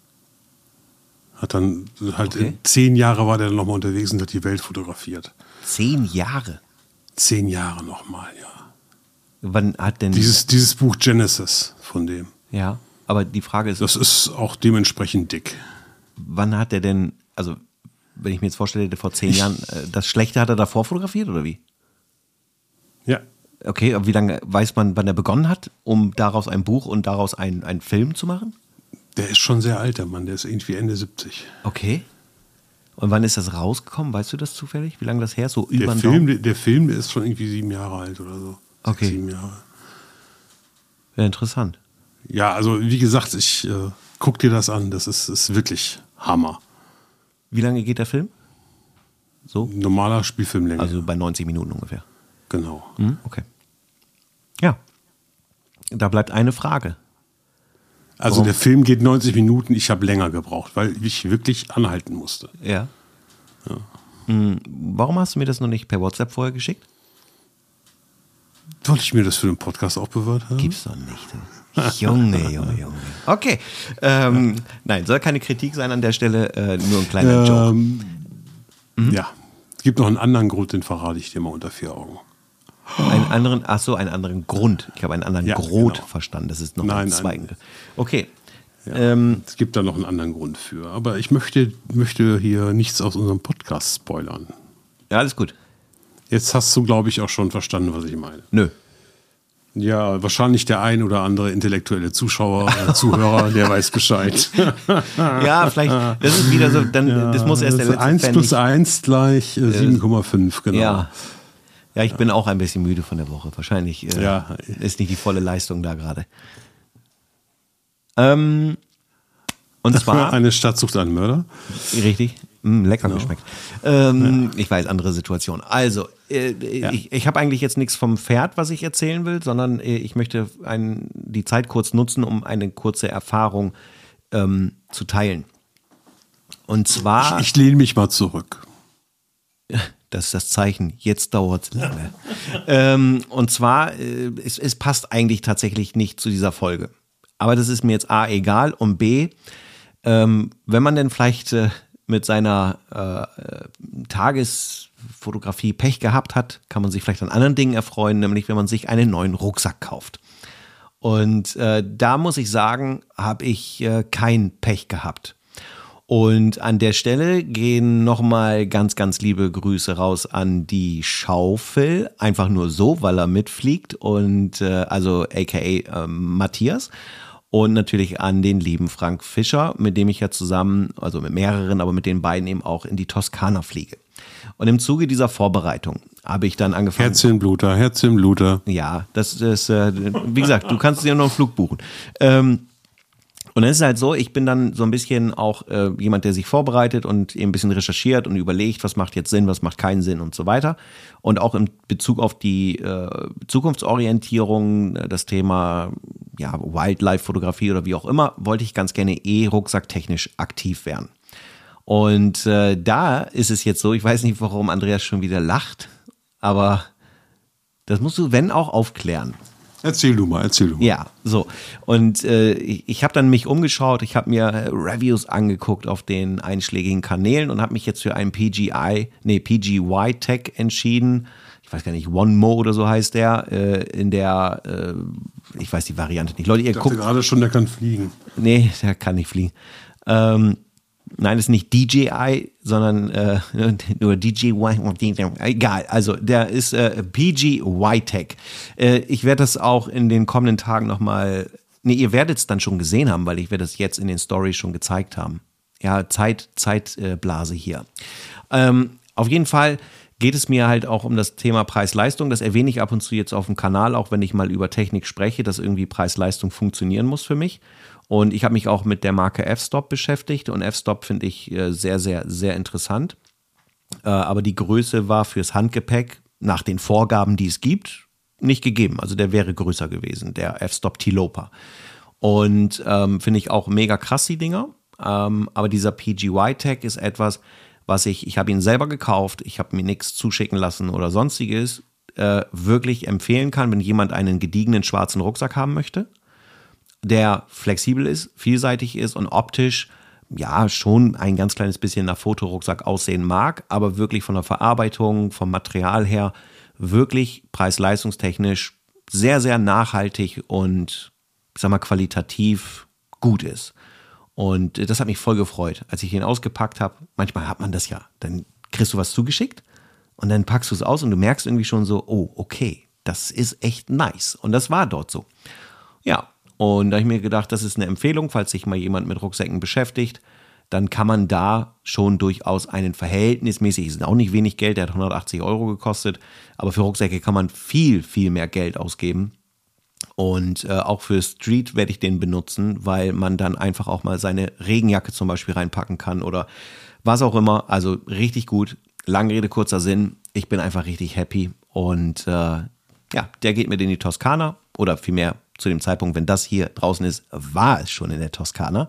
Hat dann halt okay. zehn Jahre war der dann nochmal unterwegs und hat die Welt fotografiert. Zehn Jahre? Zehn Jahre nochmal, ja. Wann hat denn. Dieses, dieses Buch Genesis von dem. Ja, aber die Frage ist. Das ist auch dementsprechend dick. Wann hat er denn, also wenn ich mir jetzt vorstelle, vor zehn ich, Jahren, äh, das Schlechte hat er davor fotografiert oder wie? Ja. Okay, aber wie lange weiß man, wann er begonnen hat, um daraus ein Buch und daraus einen Film zu machen? Der ist schon sehr alt, der Mann. Der ist irgendwie Ende 70. Okay. Und wann ist das rausgekommen? Weißt du das zufällig? Wie lange das her? So über der Film, der, der Film ist schon irgendwie sieben Jahre alt oder so. Okay. Sechs, sieben Jahre. Ja, interessant. Ja, also wie gesagt, ich äh, guck dir das an. Das ist, ist wirklich Hammer. Wie lange geht der Film? So? Normaler Spielfilmlänge. Also bei 90 Minuten ungefähr. Genau. Mhm, okay. Ja. Da bleibt eine Frage. Also Warum? der Film geht 90 Minuten, ich habe länger gebraucht, weil ich wirklich anhalten musste. Ja. ja. Hm, warum hast du mir das noch nicht per WhatsApp vorher geschickt? Wollte ich mir das für den Podcast auch bewahrt haben? Gibt's doch nicht. Junge, Junge, Junge. Okay. Ähm, nein, soll keine Kritik sein an der Stelle, äh, nur ein kleiner ähm, Joke. Mhm. Ja. Es gibt noch einen anderen Grund, den verrate ich dir mal unter vier Augen. Einen anderen, ach so, einen anderen Grund. Ich habe einen anderen ja, Grot genau. verstanden. Das ist noch nein, ein zweigende. Okay. Ja, ähm, es gibt da noch einen anderen Grund für. Aber ich möchte, möchte hier nichts aus unserem Podcast spoilern. Ja, alles gut. Jetzt hast du, glaube ich, auch schon verstanden, was ich meine. Nö. Ja, wahrscheinlich der ein oder andere intellektuelle Zuschauer, äh, Zuhörer, der weiß Bescheid. ja, vielleicht, das ist wieder so, dann, ja, das muss erst der letzte 1 plus 1 gleich äh, 7,5, genau. Ja, ja, ich bin auch ein bisschen müde von der Woche. Wahrscheinlich äh, ja. ist nicht die volle Leistung da gerade. Ähm, und zwar. Eine Stadt sucht einen Mörder. Richtig. Mm, lecker genau. geschmeckt. Ähm, ja. Ich weiß, andere Situation. Also, äh, ja. ich, ich habe eigentlich jetzt nichts vom Pferd, was ich erzählen will, sondern äh, ich möchte ein, die Zeit kurz nutzen, um eine kurze Erfahrung ähm, zu teilen. Und zwar. Ich, ich lehne mich mal zurück. Das ist das Zeichen. Jetzt dauert es lange. ähm, und zwar, äh, es, es, passt eigentlich tatsächlich nicht zu dieser Folge. Aber das ist mir jetzt A egal und B, ähm, wenn man denn vielleicht äh, mit seiner äh, Tagesfotografie Pech gehabt hat, kann man sich vielleicht an anderen Dingen erfreuen, nämlich wenn man sich einen neuen Rucksack kauft. Und äh, da muss ich sagen, habe ich äh, kein Pech gehabt. Und an der Stelle gehen nochmal ganz, ganz liebe Grüße raus an die Schaufel. Einfach nur so, weil er mitfliegt. Und äh, also aka äh, Matthias. Und natürlich an den lieben Frank Fischer, mit dem ich ja zusammen, also mit mehreren, aber mit den beiden eben auch in die Toskana fliege. Und im Zuge dieser Vorbereitung habe ich dann angefangen. Herzchenbluter, Herzchenbluter. Ja, das ist, äh, wie gesagt, du kannst dir noch einen Flug buchen. Ähm, und dann ist es halt so, ich bin dann so ein bisschen auch äh, jemand, der sich vorbereitet und eben ein bisschen recherchiert und überlegt, was macht jetzt Sinn, was macht keinen Sinn und so weiter. Und auch in Bezug auf die äh, Zukunftsorientierung, äh, das Thema ja, Wildlife-Fotografie oder wie auch immer, wollte ich ganz gerne eh rucksacktechnisch aktiv werden. Und äh, da ist es jetzt so, ich weiß nicht, warum Andreas schon wieder lacht, aber das musst du, wenn auch, aufklären. Erzähl du mal, erzähl du mal. Ja, so. Und äh, ich, habe dann mich umgeschaut, ich habe mir Reviews angeguckt auf den einschlägigen Kanälen und habe mich jetzt für einen PGI, nee, PGY Tech entschieden. Ich weiß gar nicht, One Mo oder so heißt der, äh, in der, äh, ich weiß die Variante nicht. Leute, ihr ich dachte guckt. gerade schon, der kann fliegen. Nee, der kann nicht fliegen. Ähm, Nein, ist nicht DJI, sondern äh, nur DJI. Egal, also der ist äh, PG Y-Tech. Äh, ich werde das auch in den kommenden Tagen nochmal. Nee, ihr werdet es dann schon gesehen haben, weil ich werde es jetzt in den Stories schon gezeigt haben. Ja, Zeit, Zeitblase hier. Ähm, auf jeden Fall geht es mir halt auch um das Thema Preis-Leistung. Das erwähne ich ab und zu jetzt auf dem Kanal, auch wenn ich mal über Technik spreche, dass irgendwie Preis-Leistung funktionieren muss für mich. Und ich habe mich auch mit der Marke F-Stop beschäftigt und F-Stop finde ich äh, sehr, sehr, sehr interessant. Äh, aber die Größe war fürs Handgepäck nach den Vorgaben, die es gibt, nicht gegeben. Also der wäre größer gewesen, der F-Stop Tilopa. Und ähm, finde ich auch mega krass, die Dinger. Ähm, aber dieser PGY-Tag ist etwas, was ich, ich habe ihn selber gekauft, ich habe mir nichts zuschicken lassen oder sonstiges, äh, wirklich empfehlen kann, wenn jemand einen gediegenen schwarzen Rucksack haben möchte der flexibel ist, vielseitig ist und optisch ja schon ein ganz kleines bisschen nach Fotorucksack aussehen mag, aber wirklich von der Verarbeitung, vom Material her wirklich preis-leistungstechnisch sehr, sehr nachhaltig und ich sag mal qualitativ gut ist. Und das hat mich voll gefreut, als ich ihn ausgepackt habe. Manchmal hat man das ja. Dann kriegst du was zugeschickt und dann packst du es aus und du merkst irgendwie schon so, oh, okay, das ist echt nice. Und das war dort so. Ja, und da habe ich mir gedacht, das ist eine Empfehlung, falls sich mal jemand mit Rucksäcken beschäftigt, dann kann man da schon durchaus einen verhältnismäßig, ist auch nicht wenig Geld, der hat 180 Euro gekostet, aber für Rucksäcke kann man viel, viel mehr Geld ausgeben. Und äh, auch für Street werde ich den benutzen, weil man dann einfach auch mal seine Regenjacke zum Beispiel reinpacken kann oder was auch immer. Also richtig gut. Lange Rede, kurzer Sinn. Ich bin einfach richtig happy. Und äh, ja, der geht mit in die Toskana oder vielmehr zu dem Zeitpunkt, wenn das hier draußen ist, war es schon in der Toskana.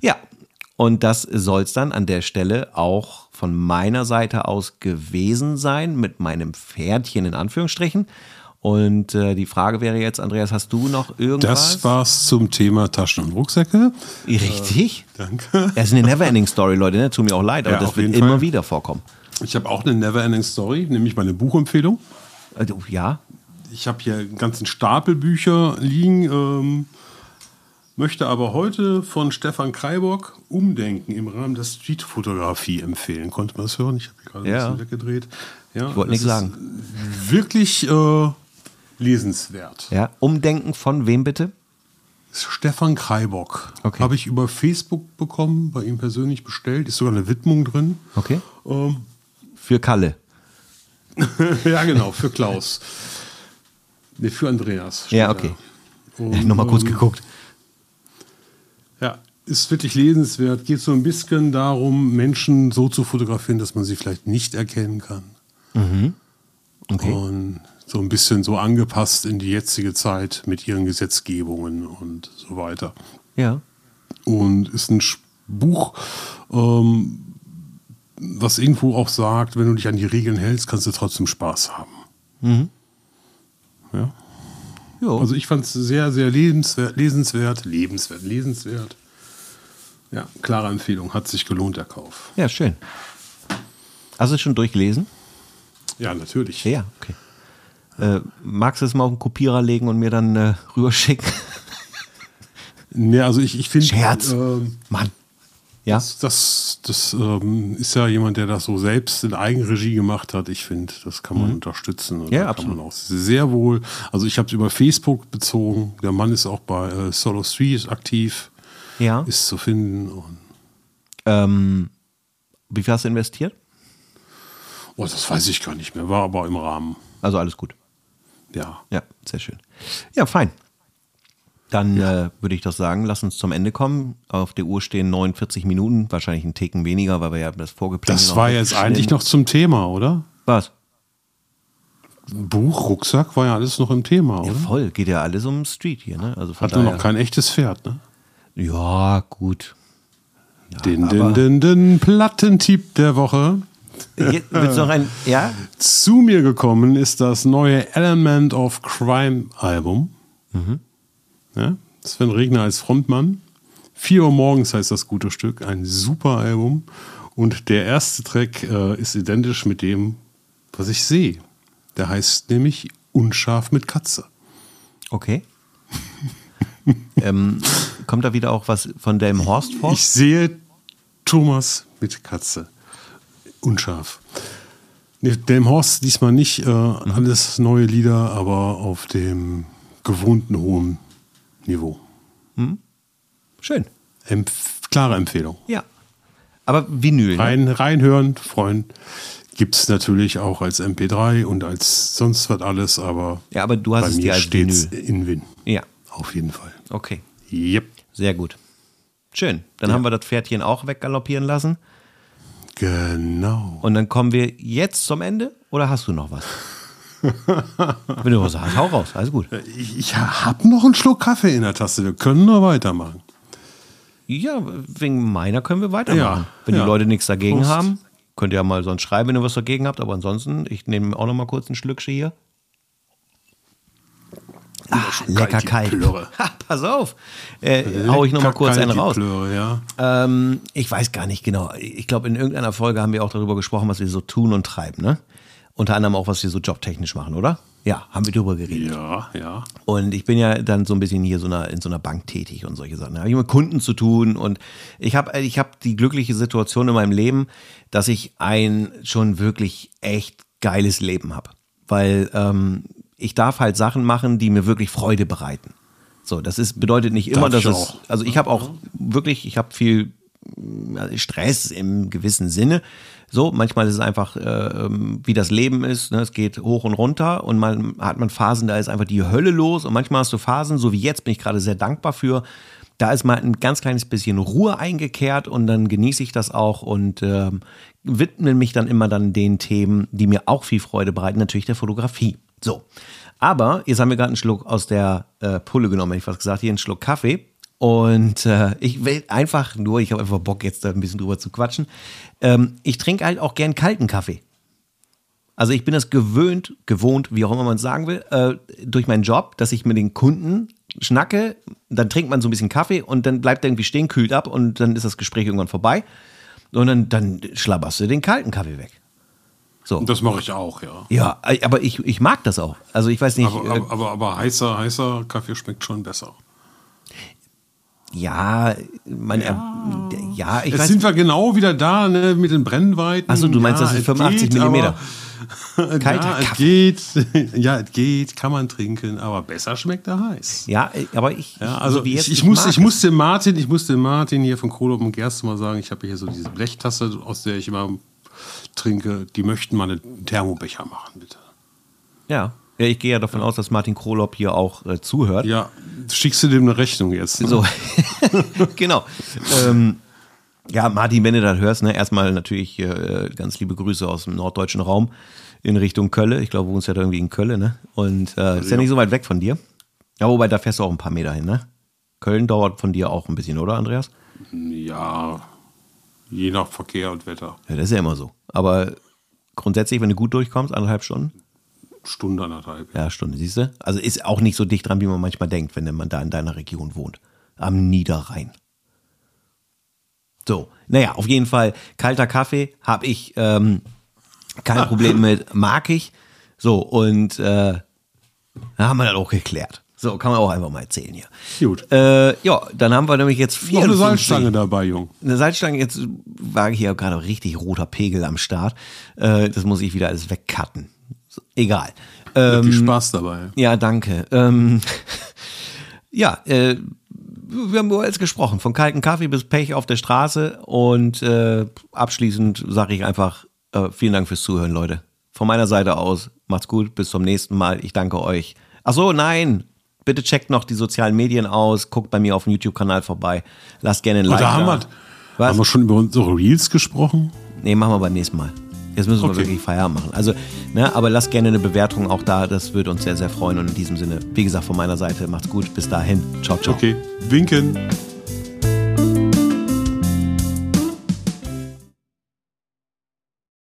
Ja, und das soll es dann an der Stelle auch von meiner Seite aus gewesen sein mit meinem Pferdchen in Anführungsstrichen. Und äh, die Frage wäre jetzt, Andreas, hast du noch irgendwas? Das war's zum Thema Taschen und Rucksäcke. Richtig. Äh, danke. Es ist eine Neverending Story, Leute. Ne? Tut mir auch leid, aber ja, das wird immer Fall. wieder vorkommen. Ich habe auch eine Neverending Story, nämlich meine Buchempfehlung. Also, ja ich habe hier einen ganzen Stapel Bücher liegen, ähm, möchte aber heute von Stefan Kreibock Umdenken im Rahmen der Streetfotografie empfehlen. Konnte man das hören? Ich habe gerade ja. ein bisschen weggedreht. Ja, ich wollte nichts sagen. Wirklich äh, lesenswert. Ja, Umdenken von wem bitte? Stefan Kreibock. Okay. Habe ich über Facebook bekommen, bei ihm persönlich bestellt. Ist sogar eine Widmung drin. Okay. Ähm, für Kalle. ja, genau, für Klaus. Nee, für Andreas. Ja, okay. Und, Nochmal kurz ähm, geguckt. Ja, ist wirklich lesenswert. Geht so ein bisschen darum, Menschen so zu fotografieren, dass man sie vielleicht nicht erkennen kann. Mhm. Okay. Und so ein bisschen so angepasst in die jetzige Zeit mit ihren Gesetzgebungen und so weiter. Ja. Und ist ein Buch, ähm, was irgendwo auch sagt, wenn du dich an die Regeln hältst, kannst du trotzdem Spaß haben. Mhm. Ja. Jo. Also ich fand es sehr, sehr lebenswert, lesenswert, lebenswert, lesenswert. Ja, klare Empfehlung. Hat sich gelohnt, der Kauf. Ja, schön. Hast du es schon durchgelesen? Ja, natürlich. Ja, okay. Äh, magst du es mal auf den Kopierer legen und mir dann äh, rüberschicken? Nee, also ich, ich finde. Scherz. Äh, Mann. Ja? Das, das, das ähm, ist ja jemand, der das so selbst in Eigenregie gemacht hat. Ich finde, das kann man mhm. unterstützen. ja, da absolut. Kann man auch sehr wohl. Also ich habe es über Facebook bezogen. Der Mann ist auch bei äh, Solo Street aktiv. Ja. Ist zu finden. Ähm, wie viel hast du investiert? Oh, das weiß ich gar nicht mehr. War aber im Rahmen. Also alles gut. Ja. Ja, sehr schön. Ja, fein. Dann ja. äh, würde ich doch sagen, lass uns zum Ende kommen. Auf der Uhr stehen 49 Minuten, wahrscheinlich ein Ticken weniger, weil wir ja das vorgeplant Das war jetzt eigentlich noch zum Thema, oder? Was? Buch, Rucksack war ja alles noch im Thema, oder? Ja, voll. Geht ja alles um Street hier, ne? Also Hat nur noch kein echtes Pferd, ne? Ja, gut. Ja, den, den, den, den Plattentipp der Woche. Jetzt noch ein, ja? Zu mir gekommen ist das neue Element of Crime Album. Mhm. Ja? Sven Regner als Frontmann. 4 Uhr morgens heißt das gute Stück. Ein super Album. Und der erste Track äh, ist identisch mit dem, was ich sehe. Der heißt nämlich Unscharf mit Katze. Okay. ähm, kommt da wieder auch was von dem Horst vor? Ich sehe Thomas mit Katze. Unscharf. Nee, Delmhorst diesmal nicht äh, alles neue Lieder, aber auf dem gewohnten hohen Niveau. Schön. Empf klare Empfehlung. Ja. Aber Vinyl. Ne? Rein, reinhören, freuen. Gibt es natürlich auch als MP3 und als sonst was alles, aber Ja, aber du hast bei es mir steht's Vinyl. in Win. Ja. Auf jeden Fall. Okay. Yep. Sehr gut. Schön. Dann haben wir das Pferdchen auch weggaloppieren lassen. Genau. Und dann kommen wir jetzt zum Ende oder hast du noch was? Wenn du was hast, hau raus. Alles gut. Ich, ich habe noch einen Schluck Kaffee in der Tasse. Wir können noch weitermachen. Ja, wegen meiner können wir weitermachen. Ja, Wenn die ja. Leute nichts dagegen Prost. haben, könnt ihr ja mal sonst schreiben, wenn ihr was dagegen habt. Aber ansonsten, ich nehme auch noch mal kurz ein Schlückchen hier. Ah, lecker die kalt. Ha, pass auf. Äh, hau ich noch mal kurz einen die raus. Plöre, ja. Ähm, ich weiß gar nicht genau. Ich glaube, in irgendeiner Folge haben wir auch darüber gesprochen, was wir so tun und treiben, ne? Unter anderem auch, was wir so jobtechnisch machen, oder? Ja, haben wir drüber geredet. Ja, ja. Und ich bin ja dann so ein bisschen hier so einer, in so einer Bank tätig und solche Sachen. Da habe ich mit Kunden zu tun und ich habe ich hab die glückliche Situation in meinem Leben, dass ich ein schon wirklich echt geiles Leben habe. Weil ähm, ich darf halt Sachen machen, die mir wirklich Freude bereiten. So, das ist, bedeutet nicht immer, Darf dass es, auch. also ich habe auch wirklich, ich habe viel Stress im gewissen Sinne. So, manchmal ist es einfach, äh, ähm, wie das Leben ist. Ne? Es geht hoch und runter und mal hat man Phasen, da ist einfach die Hölle los. Und manchmal hast du Phasen, so wie jetzt, bin ich gerade sehr dankbar für. Da ist mal ein ganz kleines bisschen Ruhe eingekehrt und dann genieße ich das auch und ähm, widme mich dann immer dann den Themen, die mir auch viel Freude bereiten, natürlich der Fotografie. So. Aber jetzt haben wir gerade einen Schluck aus der äh, Pulle genommen, hätte ich fast gesagt, hier einen Schluck Kaffee. Und äh, ich will einfach nur, ich habe einfach Bock, jetzt da ein bisschen drüber zu quatschen. Ähm, ich trinke halt auch gern kalten Kaffee. Also ich bin das gewöhnt, gewohnt, wie auch immer man es sagen will, äh, durch meinen Job, dass ich mit den Kunden schnacke, dann trinkt man so ein bisschen Kaffee und dann bleibt er irgendwie stehen, kühlt ab und dann ist das Gespräch irgendwann vorbei. Und dann, dann schlabberst du den kalten Kaffee weg. So. Das mache ich auch, ja. Ja, aber ich, ich mag das auch. Also ich weiß nicht. Aber, äh, aber, aber, aber heißer, heißer Kaffee schmeckt schon besser. Ja, man, ja, ja ich Jetzt weiß sind wir genau wieder da ne, mit den Brennweiten. Achso, du meinst, das ist es 85 geht, Millimeter. aber- Kalter ja, es Kaffee. geht. Ja, es geht, kann man trinken, aber besser schmeckt er heiß. Ja, aber ich, Ja, also so wie jetzt, ich, ich, muss, ich muss dem Martin, ich muss dem Martin hier von Kohlhoff und Gerst mal sagen, ich habe hier so diese Blechtasse, aus der ich immer trinke. Die möchten mal einen Thermobecher machen, bitte. es. Ja. Ja, ich gehe ja davon aus, dass Martin Krolop hier auch äh, zuhört. Ja, schickst du dem eine Rechnung jetzt? Ne? So, genau. Ähm, ja, Martin, wenn du das hörst, ne, erstmal natürlich äh, ganz liebe Grüße aus dem norddeutschen Raum in Richtung Kölle. Ich glaube, du wohnst ja da irgendwie in Kölle, ne? Und äh, ist ja nicht so weit weg von dir. Ja, wobei, da fährst du auch ein paar Meter hin, ne? Köln dauert von dir auch ein bisschen, oder, Andreas? Ja, je nach Verkehr und Wetter. Ja, das ist ja immer so. Aber grundsätzlich, wenn du gut durchkommst, anderthalb Stunden? Stunde, anderthalb. Ja, Stunde, siehst du? Also ist auch nicht so dicht dran, wie man manchmal denkt, wenn man da in deiner Region wohnt. Am Niederrhein. So, naja, auf jeden Fall kalter Kaffee habe ich ähm, kein Problem mit, mag ich. So, und äh, da haben wir das auch geklärt. So, kann man auch einfach mal erzählen hier. Gut. Äh, ja, dann haben wir nämlich jetzt Noch eine 54. Salzstange dabei, Jung. Eine Salzstange, jetzt war hier gerade richtig roter Pegel am Start. Äh, das muss ich wieder alles wegcutten. Egal. Ähm, Viel Spaß dabei. ja, danke. Ähm, ja, äh, wir haben über alles gesprochen. Von kalten Kaffee bis Pech auf der Straße. Und äh, abschließend sage ich einfach äh, vielen Dank fürs Zuhören, Leute. Von meiner Seite aus, macht's gut, bis zum nächsten Mal. Ich danke euch. Ach so, nein. Bitte checkt noch die sozialen Medien aus, guckt bei mir auf dem YouTube-Kanal vorbei, lasst gerne ein Like da haben da. wir, Was? haben wir schon über unsere Reels gesprochen? Nee, machen wir beim nächsten Mal. Jetzt müssen wir Okay. wirklich Feierabend machen. Also, ne, aber lasst gerne eine Bewertung auch da. Das würde uns sehr, sehr freuen. Und in diesem Sinne, wie gesagt, von meiner Seite, macht's gut. Bis dahin. Ciao, ciao. Okay, winken.